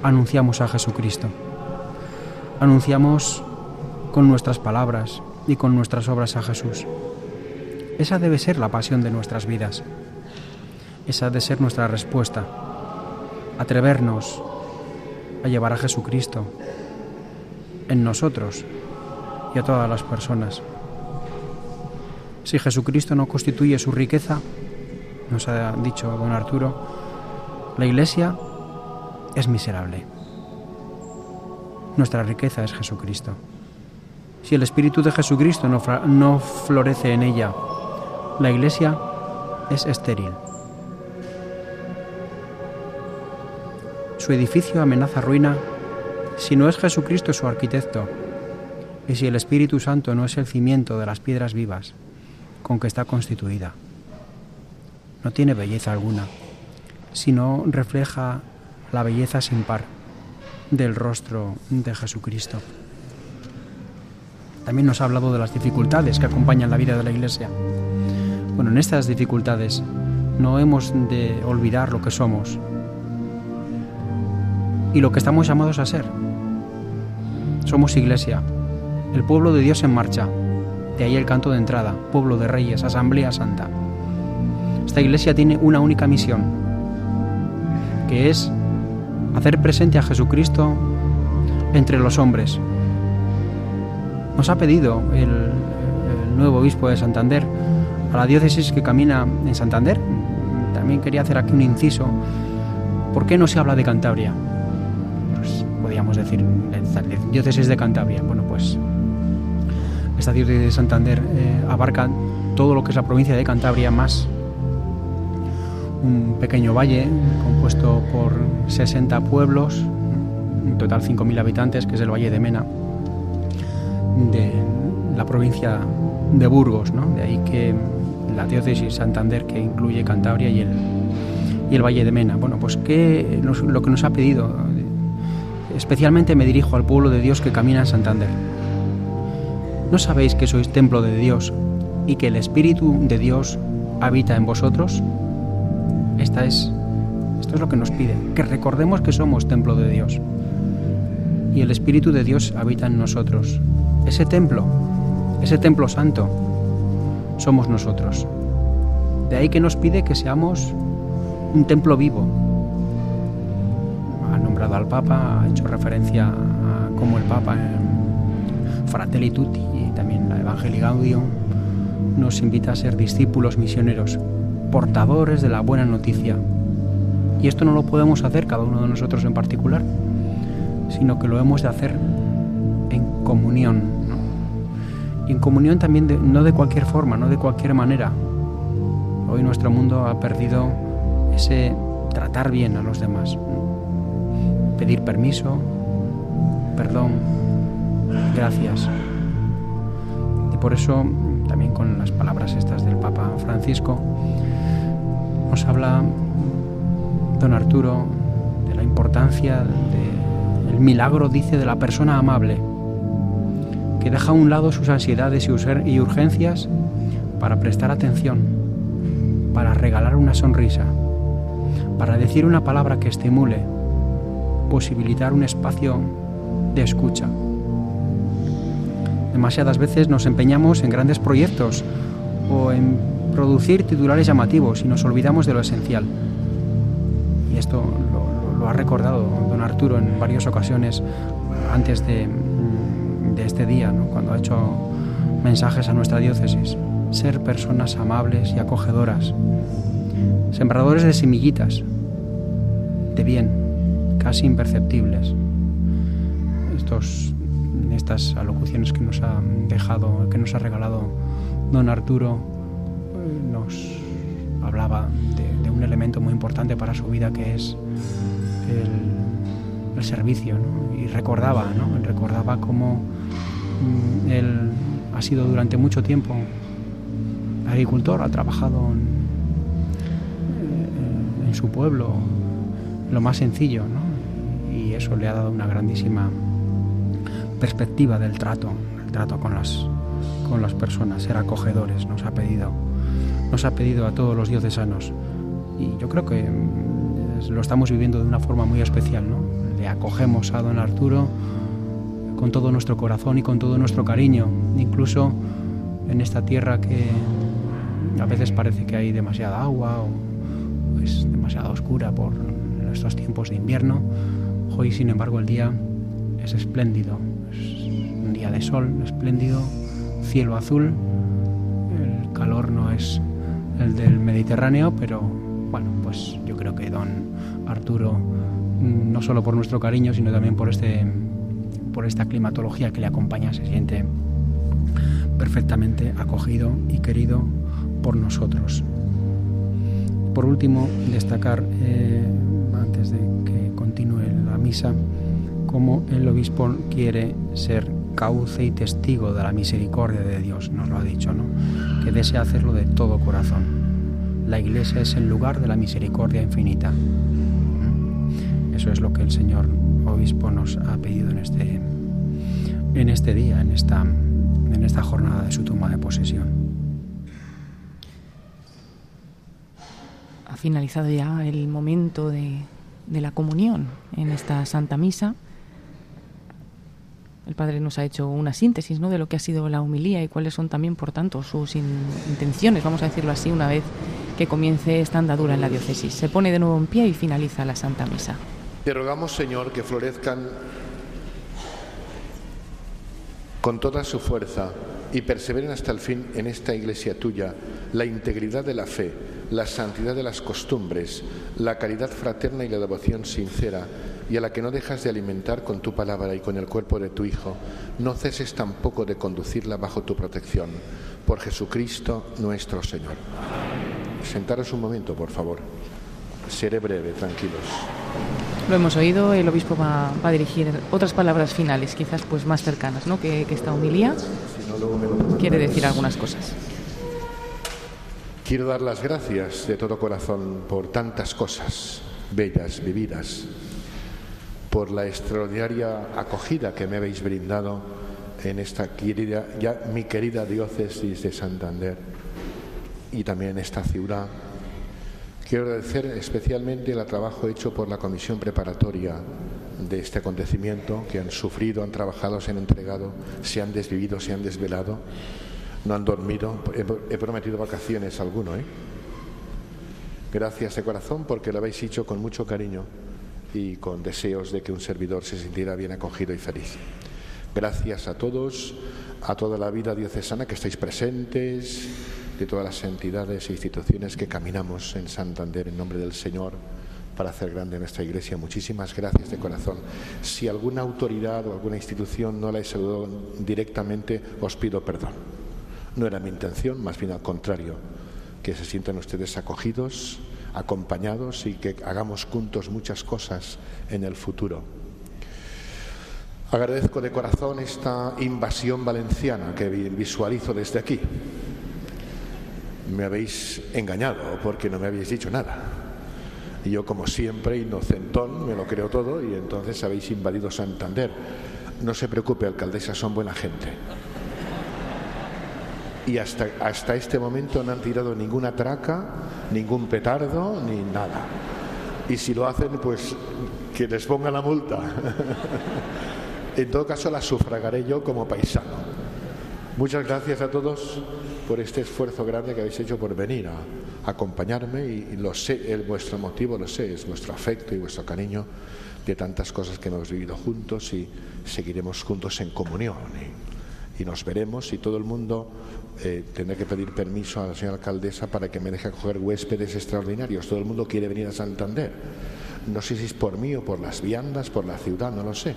anunciamos a Jesucristo. Anunciamos con nuestras palabras y con nuestras obras a Jesús. Esa debe ser la pasión de nuestras vidas. Esa debe ser nuestra respuesta. Atrevernos a llevar a Jesucristo en nosotros y a todas las personas. Si Jesucristo no constituye su riqueza, nos ha dicho don Arturo, la Iglesia es miserable. Nuestra riqueza es Jesucristo. Si el Espíritu de Jesucristo no, no florece en ella, la iglesia es estéril. Su edificio amenaza ruina si no es Jesucristo su arquitecto y si el Espíritu Santo no es el cimiento de las piedras vivas con que está constituida. No tiene belleza alguna, sino refleja la belleza sin par del rostro de Jesucristo. También nos ha hablado de las dificultades que acompañan la vida de la Iglesia Bueno, en estas dificultades no hemos de olvidar lo que somos y lo que estamos llamados a ser. Somos iglesia, el pueblo de Dios en marcha. De ahí el canto de entrada, pueblo de reyes, asamblea santa. Esta iglesia tiene una única misión, que es hacer presente a Jesucristo entre los hombres. Nos ha pedido el, el nuevo obispo de Santander a la diócesis que camina en Santander. También quería hacer aquí un inciso. ¿Por qué no se habla de Cantabria? Pues podríamos decir diócesis de Cantabria. Bueno, pues esta diócesis de Santander eh, abarca todo lo que es la provincia de Cantabria más un pequeño valle compuesto por 60 pueblos, en total 5.000 habitantes, que es el Valle de Mena, de la provincia de Burgos, ¿no? de ahí que la diócesis Santander que incluye Cantabria y el, y el Valle de Mena. Bueno, pues ¿qué, lo que nos ha pedido, especialmente me dirijo al pueblo de Dios que camina en Santander. ¿No sabéis que sois templo de Dios y que el Espíritu de Dios habita en vosotros? Esta es, esto es lo que nos pide, que recordemos que somos templo de Dios y el Espíritu de Dios habita en nosotros. Ese templo, ese templo santo, somos nosotros. De ahí que nos pide que seamos un templo vivo. Ha nombrado al Papa, ha hecho referencia a cómo el Papa en Fratelli Tutti y también la Evangelii Gaudium nos invita a ser discípulos misioneros, portadores de la buena noticia. Y esto no lo podemos hacer cada uno de nosotros en particular, sino que lo hemos de hacer en comunión. Y en comunión también no de cualquier forma, no de cualquier manera. Hoy nuestro mundo ha perdido ese tratar bien a los demás, pedir permiso, perdón, gracias. Y por eso, también con las palabras estas del Papa Francisco, nos habla don Arturo de la importancia del milagro, dice, de la persona amable, que deja a un lado sus ansiedades y urgencias para prestar atención, para regalar una sonrisa, para decir una palabra que estimule, posibilitar un espacio de escucha. Demasiadas veces nos empeñamos en grandes proyectos o en producir titulares llamativos y nos olvidamos de lo esencial. Y esto lo, ha recordado don Arturo en varias ocasiones antes de, este día, cuando ha hecho mensajes a nuestra diócesis. Ser personas amables y acogedoras, sembradores de semillitas, de bien, casi imperceptibles. Estos, estas alocuciones que nos ha dejado, que nos ha regalado don Arturo, nos hablaba de, un elemento muy importante para su vida que es el, servicio y recordaba, ¿no? recordaba cómo él ha sido durante mucho tiempo agricultor, ha trabajado en, eh, en su pueblo, lo más sencillo, ¿no? y eso le ha dado una grandísima perspectiva del trato, el trato con las, con las personas, ser acogedores, nos ha pedido nos ha pedido a todos los diocesanos. Y yo creo que mm, lo estamos viviendo de una forma muy especial. ¿no? Le acogemos a don Arturo con todo nuestro corazón y con todo nuestro cariño, incluso en esta tierra que a veces parece que hay demasiada agua o es demasiado oscura por estos tiempos de invierno. Hoy, sin embargo, el día es espléndido, es un día de sol espléndido, cielo azul, el calor no es el del Mediterráneo, pero bueno, pues yo creo que don Arturo, no solo por nuestro cariño, sino también por, este, por esta climatología que le acompaña, se siente perfectamente acogido y querido por nosotros. Por último, destacar, eh, antes de que continúe la misa, cómo el obispo quiere ser cauce y testigo de la misericordia de Dios, nos lo ha dicho, ¿no? Que desea hacerlo de todo corazón. La iglesia es el lugar de la misericordia infinita. Eso es lo que el Señor obispo nos ha pedido en este, en este día, en esta, en esta jornada de su toma de posesión. ha finalizado ya el momento de, de la comunión en esta Santa Misa. El Padre nos ha hecho una síntesis ¿no? de lo que ha sido la humilía y cuáles son también, por tanto, sus intenciones, vamos a decirlo así, una vez que comience esta andadura en la diócesis. Se pone de nuevo en pie y finaliza la Santa Misa. Te rogamos, Señor, que florezcan con toda su fuerza y perseveren hasta el fin en esta iglesia tuya la integridad de la fe, la santidad de las costumbres, la caridad fraterna y la devoción sincera, y a la que no dejas de alimentar con tu palabra y con el cuerpo de tu Hijo, no ceses tampoco de conducirla bajo tu protección. Por Jesucristo nuestro Señor. Sentaros un momento, por favor. Seré breve, tranquilos. Lo hemos oído, el obispo va, a dirigir otras palabras finales, quizás pues más cercanas, ¿no? Que, que esta humilía quiere decir algunas cosas. Quiero dar las gracias de todo corazón por tantas cosas bellas vividas, por la extraordinaria acogida que me habéis brindado en esta querida, ya mi querida diócesis de Santander y también en esta ciudad Quiero agradecer especialmente el trabajo hecho por la comisión preparatoria de este acontecimiento, que han sufrido, han trabajado, se han entregado, se han desvivido, se han desvelado, no han dormido. He, prometido vacaciones a alguno, ¿eh? Gracias de corazón porque lo habéis hecho con mucho cariño y con deseos de que un servidor se sintiera bien acogido y feliz. Gracias a todos, a toda la vida diocesana que estáis presentes de todas las entidades e instituciones que caminamos en Santander en nombre del Señor para hacer grande nuestra iglesia. Muchísimas gracias de corazón. Si alguna autoridad o alguna institución no la he saludado directamente, os pido perdón. No era mi intención, más bien al contrario, que se sientan ustedes acogidos, acompañados y que hagamos juntos muchas cosas en el futuro. Agradezco de corazón esta invasión valenciana que visualizo desde aquí me habéis engañado porque no me habéis dicho nada. Y yo, como siempre, inocentón, me lo creo todo y entonces habéis invadido Santander. No se preocupe, alcaldesa, son buena gente. Y hasta, hasta este momento no han tirado ninguna traca, ningún petardo, ni nada. Y si lo hacen, pues que les ponga la multa. en todo caso, la sufragaré yo como paisano. Muchas gracias a todos por este esfuerzo grande que habéis hecho por venir a acompañarme y, lo sé, el, vuestro motivo lo sé, es vuestro afecto y vuestro cariño de tantas cosas que hemos vivido juntos y seguiremos juntos en comunión. Y, nos veremos y todo el mundo eh, tendrá que pedir permiso a la señora alcaldesa para que me deje acoger huéspedes extraordinarios. Todo el mundo quiere venir a Santander. No sé si es por mí o por las viandas, por la ciudad, no lo sé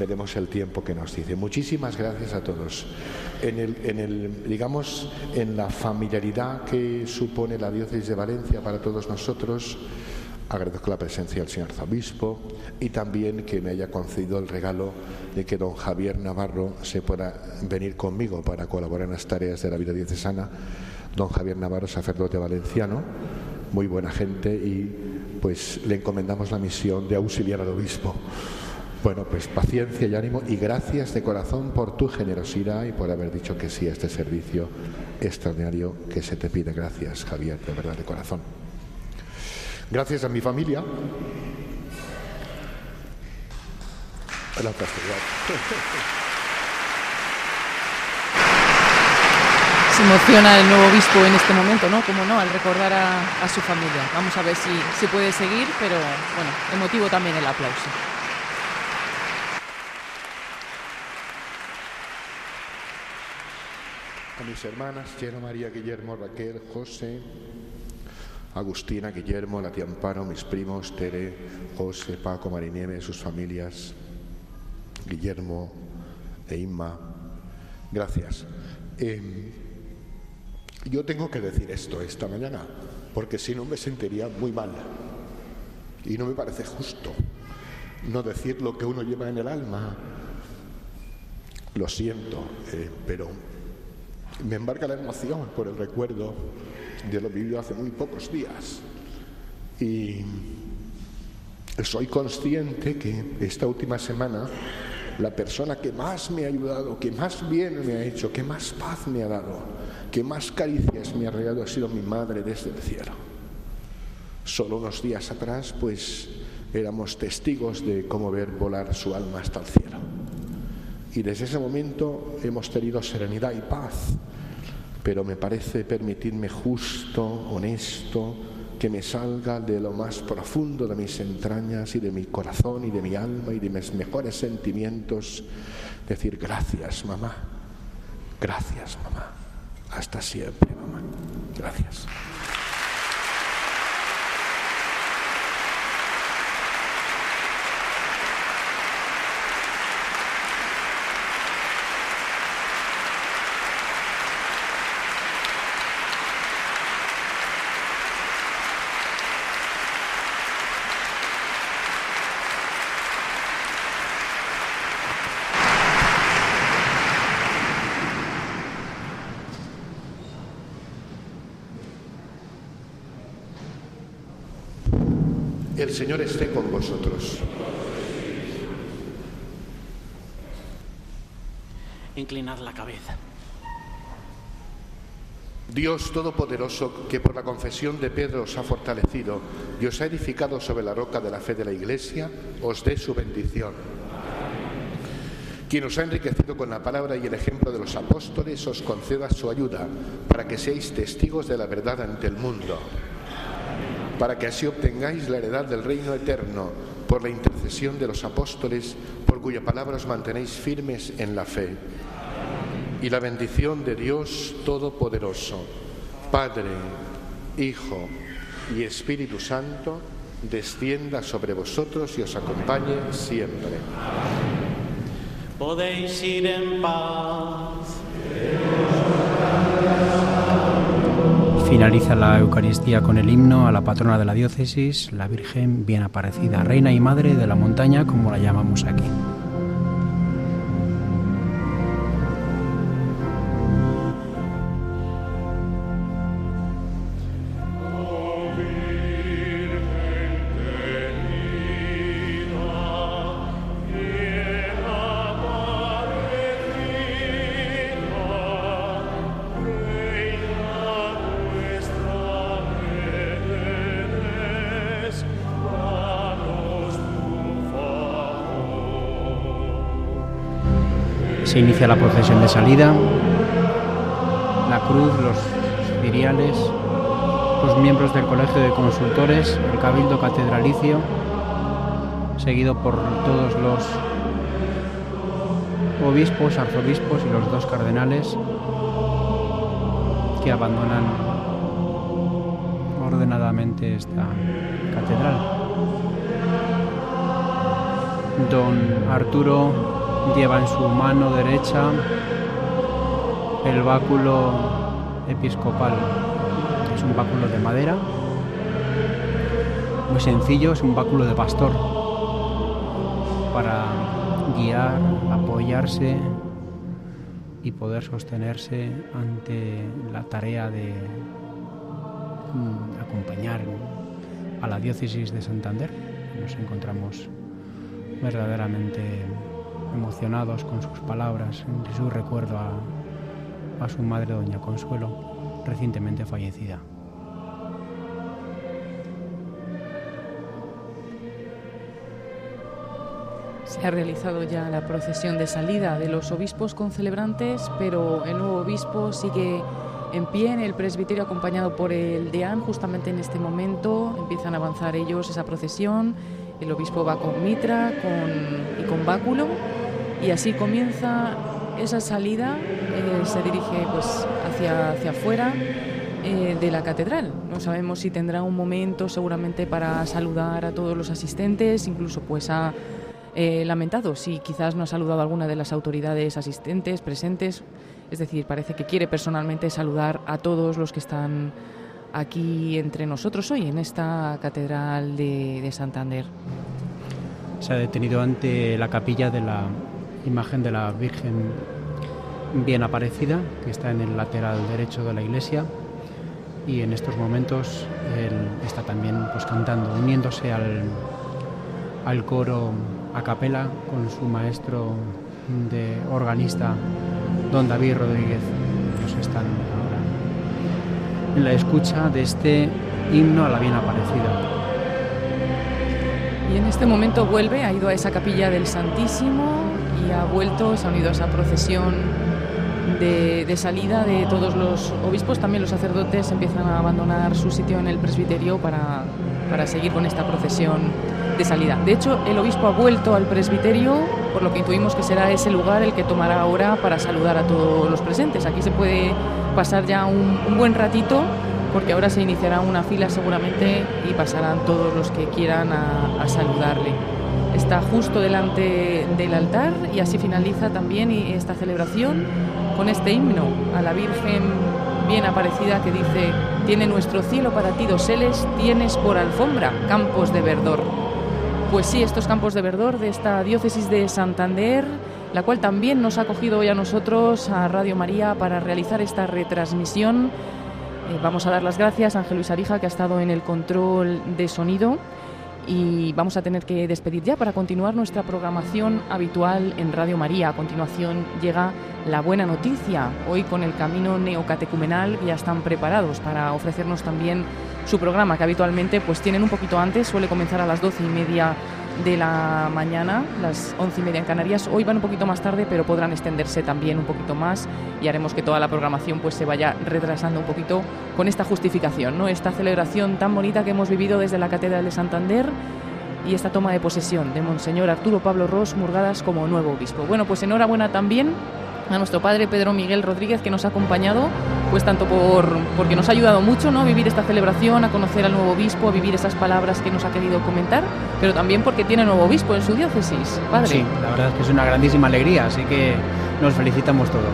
veremos el tiempo que nos dice. Muchísimas gracias a todos. En el, en el, digamos, en la familiaridad que supone la diócesis de Valencia para todos nosotros, agradezco la presencia del señor Zabispo y también que me haya concedido el regalo de que don Javier Navarro se pueda venir conmigo para colaborar en las tareas de la vida diocesana. Don Javier Navarro, sacerdote valenciano, muy buena gente y pues le encomendamos la misión de auxiliar al obispo. Bueno, pues paciencia y ánimo y gracias de corazón por tu generosidad y por haber dicho que sí a este servicio extraordinario que se te pide. Gracias, Javier, de verdad, de corazón. Gracias a mi familia. Se emociona el nuevo obispo en este momento, ¿no? Como no, al recordar a, su familia. Vamos a ver si, si puede seguir, pero bueno, emotivo también el aplauso. A mis hermanas, Cheno, María, Guillermo, Raquel, José, Agustina, Guillermo, la tía mis primos, Tere, José, Paco, Marinieve, sus familias, Guillermo e Inma. Gracias. Em, yo tengo que decir esto esta mañana, porque si no me sentiría muy mal. Y no me parece justo no decir lo que uno lleva en el alma. Lo siento, eh, pero me embarca la emoción por el recuerdo de lo vivido hace muy pocos días. Y soy consciente que esta última semana la persona que más me ha ayudado, que más bien me ha hecho, que más paz me ha dado, que más caricias me ha regalado ha sido mi madre desde el cielo. Solo unos días atrás, pues éramos testigos de cómo ver volar su alma hasta el cielo. Y desde ese momento hemos tenido serenidad y paz, pero me parece permitirme justo, honesto, que me salga de lo más profundo de mis entrañas y de mi corazón y de mi alma y de mis mejores sentimientos, decir gracias mamá, gracias mamá, hasta siempre mamá, gracias. Señor esté con vosotros. Inclinad la cabeza. Dios Todopoderoso, que por la confesión de Pedro os ha fortalecido y os ha edificado sobre la roca de la fe de la Iglesia, os dé su bendición. Quien os ha enriquecido con la palabra y el ejemplo de los apóstoles, os conceda su ayuda para que seáis testigos de la verdad ante el mundo para que así obtengáis la heredad del reino eterno por la intercesión de los apóstoles, por cuya palabra os mantenéis firmes en la fe. Y la bendición de Dios Todopoderoso, Padre, Hijo y Espíritu Santo, descienda sobre vosotros y os acompañe siempre. Podéis ir en paz. Finaliza la Eucaristía con el himno a la patrona de la diócesis, la Virgen bien aparecida, Reina y Madre de la montaña, como la llamamos aquí. Se inicia la procesión de salida, la cruz, los ciriales, los miembros del Colegio de Consultores, el Cabildo Catedralicio, seguido por todos los obispos, arzobispos y los dos cardenales que abandonan ordenadamente esta catedral. Don Arturo lleva en su mano derecha el báculo episcopal. Es un báculo de madera, muy sencillo, es un báculo de pastor para guiar, apoyarse y poder sostenerse ante la tarea de mm, acompañar a la diócesis de Santander. Nos encontramos verdaderamente emocionados con sus palabras y su recuerdo a, su madre, doña Consuelo, recientemente fallecida. Se ha realizado ya la procesión de salida de los obispos con celebrantes, pero el nuevo obispo sigue en pie en el presbiterio acompañado por el deán. Justamente en este momento empiezan a avanzar ellos esa procesión. El obispo va con mitra con, y con báculo y así comienza esa salida, eh, se dirige pues hacia, hacia afuera eh, de la catedral. No sabemos si tendrá un momento seguramente para saludar a todos los asistentes, incluso pues ha eh, lamentado si quizás no ha saludado a alguna de las autoridades asistentes presentes. Es decir, parece que quiere personalmente saludar a todos los que están aquí entre nosotros hoy en esta catedral de, de Santander. Se ha detenido ante la capilla de la imagen de la Virgen bien aparecida, que está en el lateral derecho de la iglesia. Y en estos momentos él está también pues, cantando, uniéndose al, al coro a capela con su maestro de organista, don David Rodríguez. Nos están ahora en la escucha de este himno a la bien aparecida. Y en este momento vuelve, ha ido a esa capilla del Santísimo ha vuelto, se ha unido a esa procesión de, de, salida de todos los obispos. También los sacerdotes empiezan a abandonar su sitio en el presbiterio para, para seguir con esta procesión de salida. De hecho, el obispo ha vuelto al presbiterio, por lo que intuimos que será ese lugar el que tomará ahora para saludar a todos los presentes. Aquí se puede pasar ya un, un buen ratito porque ahora se iniciará una fila seguramente y pasarán todos los que quieran a, a, saludarle. Está justo delante del altar y así finaliza también esta celebración con este himno a la Virgen bien aparecida que dice, tiene nuestro cielo para ti doseles, tienes por alfombra campos de verdor. Pues sí, estos campos de verdor de esta diócesis de Santander, la cual también nos ha acogido hoy a nosotros, a Radio María, para realizar esta retransmisión eh, vamos a dar las gracias a Ángel Luis Arija, que ha estado en el control de sonido. Y vamos a tener que despedir ya para continuar nuestra programación habitual en Radio María. A continuación llega la buena noticia. Hoy con el camino neocatecumenal ya están preparados para ofrecernos también su programa, que habitualmente pues tienen un poquito antes, suele comenzar a las doce y media de la mañana, las once y media en Canarias. Hoy van un poquito más tarde, pero podrán extenderse también un poquito más y haremos que toda la programación pues se vaya retrasando un poquito con esta justificación, ¿no? Esta celebración tan bonita que hemos vivido desde la Catedral de Santander y esta toma de posesión de Monseñor Arturo Pablo Ros Murgadas como nuevo obispo. Bueno, pues enhorabuena también a nuestro padre Pedro Miguel Rodríguez que nos ha acompañado, pues tanto por porque nos ha ayudado mucho, ¿no? A vivir esta celebración, a conocer al nuevo obispo, a vivir esas palabras que nos ha querido comentar, pero también porque tiene nuevo obispo en su diócesis, padre. Sí, la verdad es que es una grandísima alegría, así que nos felicitamos todos.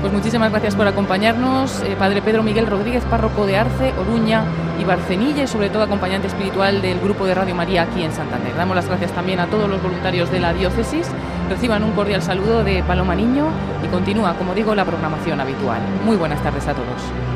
Pues muchísimas gracias por acompañarnos, eh, Padre Pedro Miguel Rodríguez, párroco de Arce, Oruña y Barcenilla y sobre todo acompañante espiritual del grupo de Radio María aquí en Santander. Damos las gracias también a todos los voluntarios de la diócesis. Reciban un cordial saludo de Paloma Niño y continúa, como digo, la programación habitual. Muy buenas tardes a todos.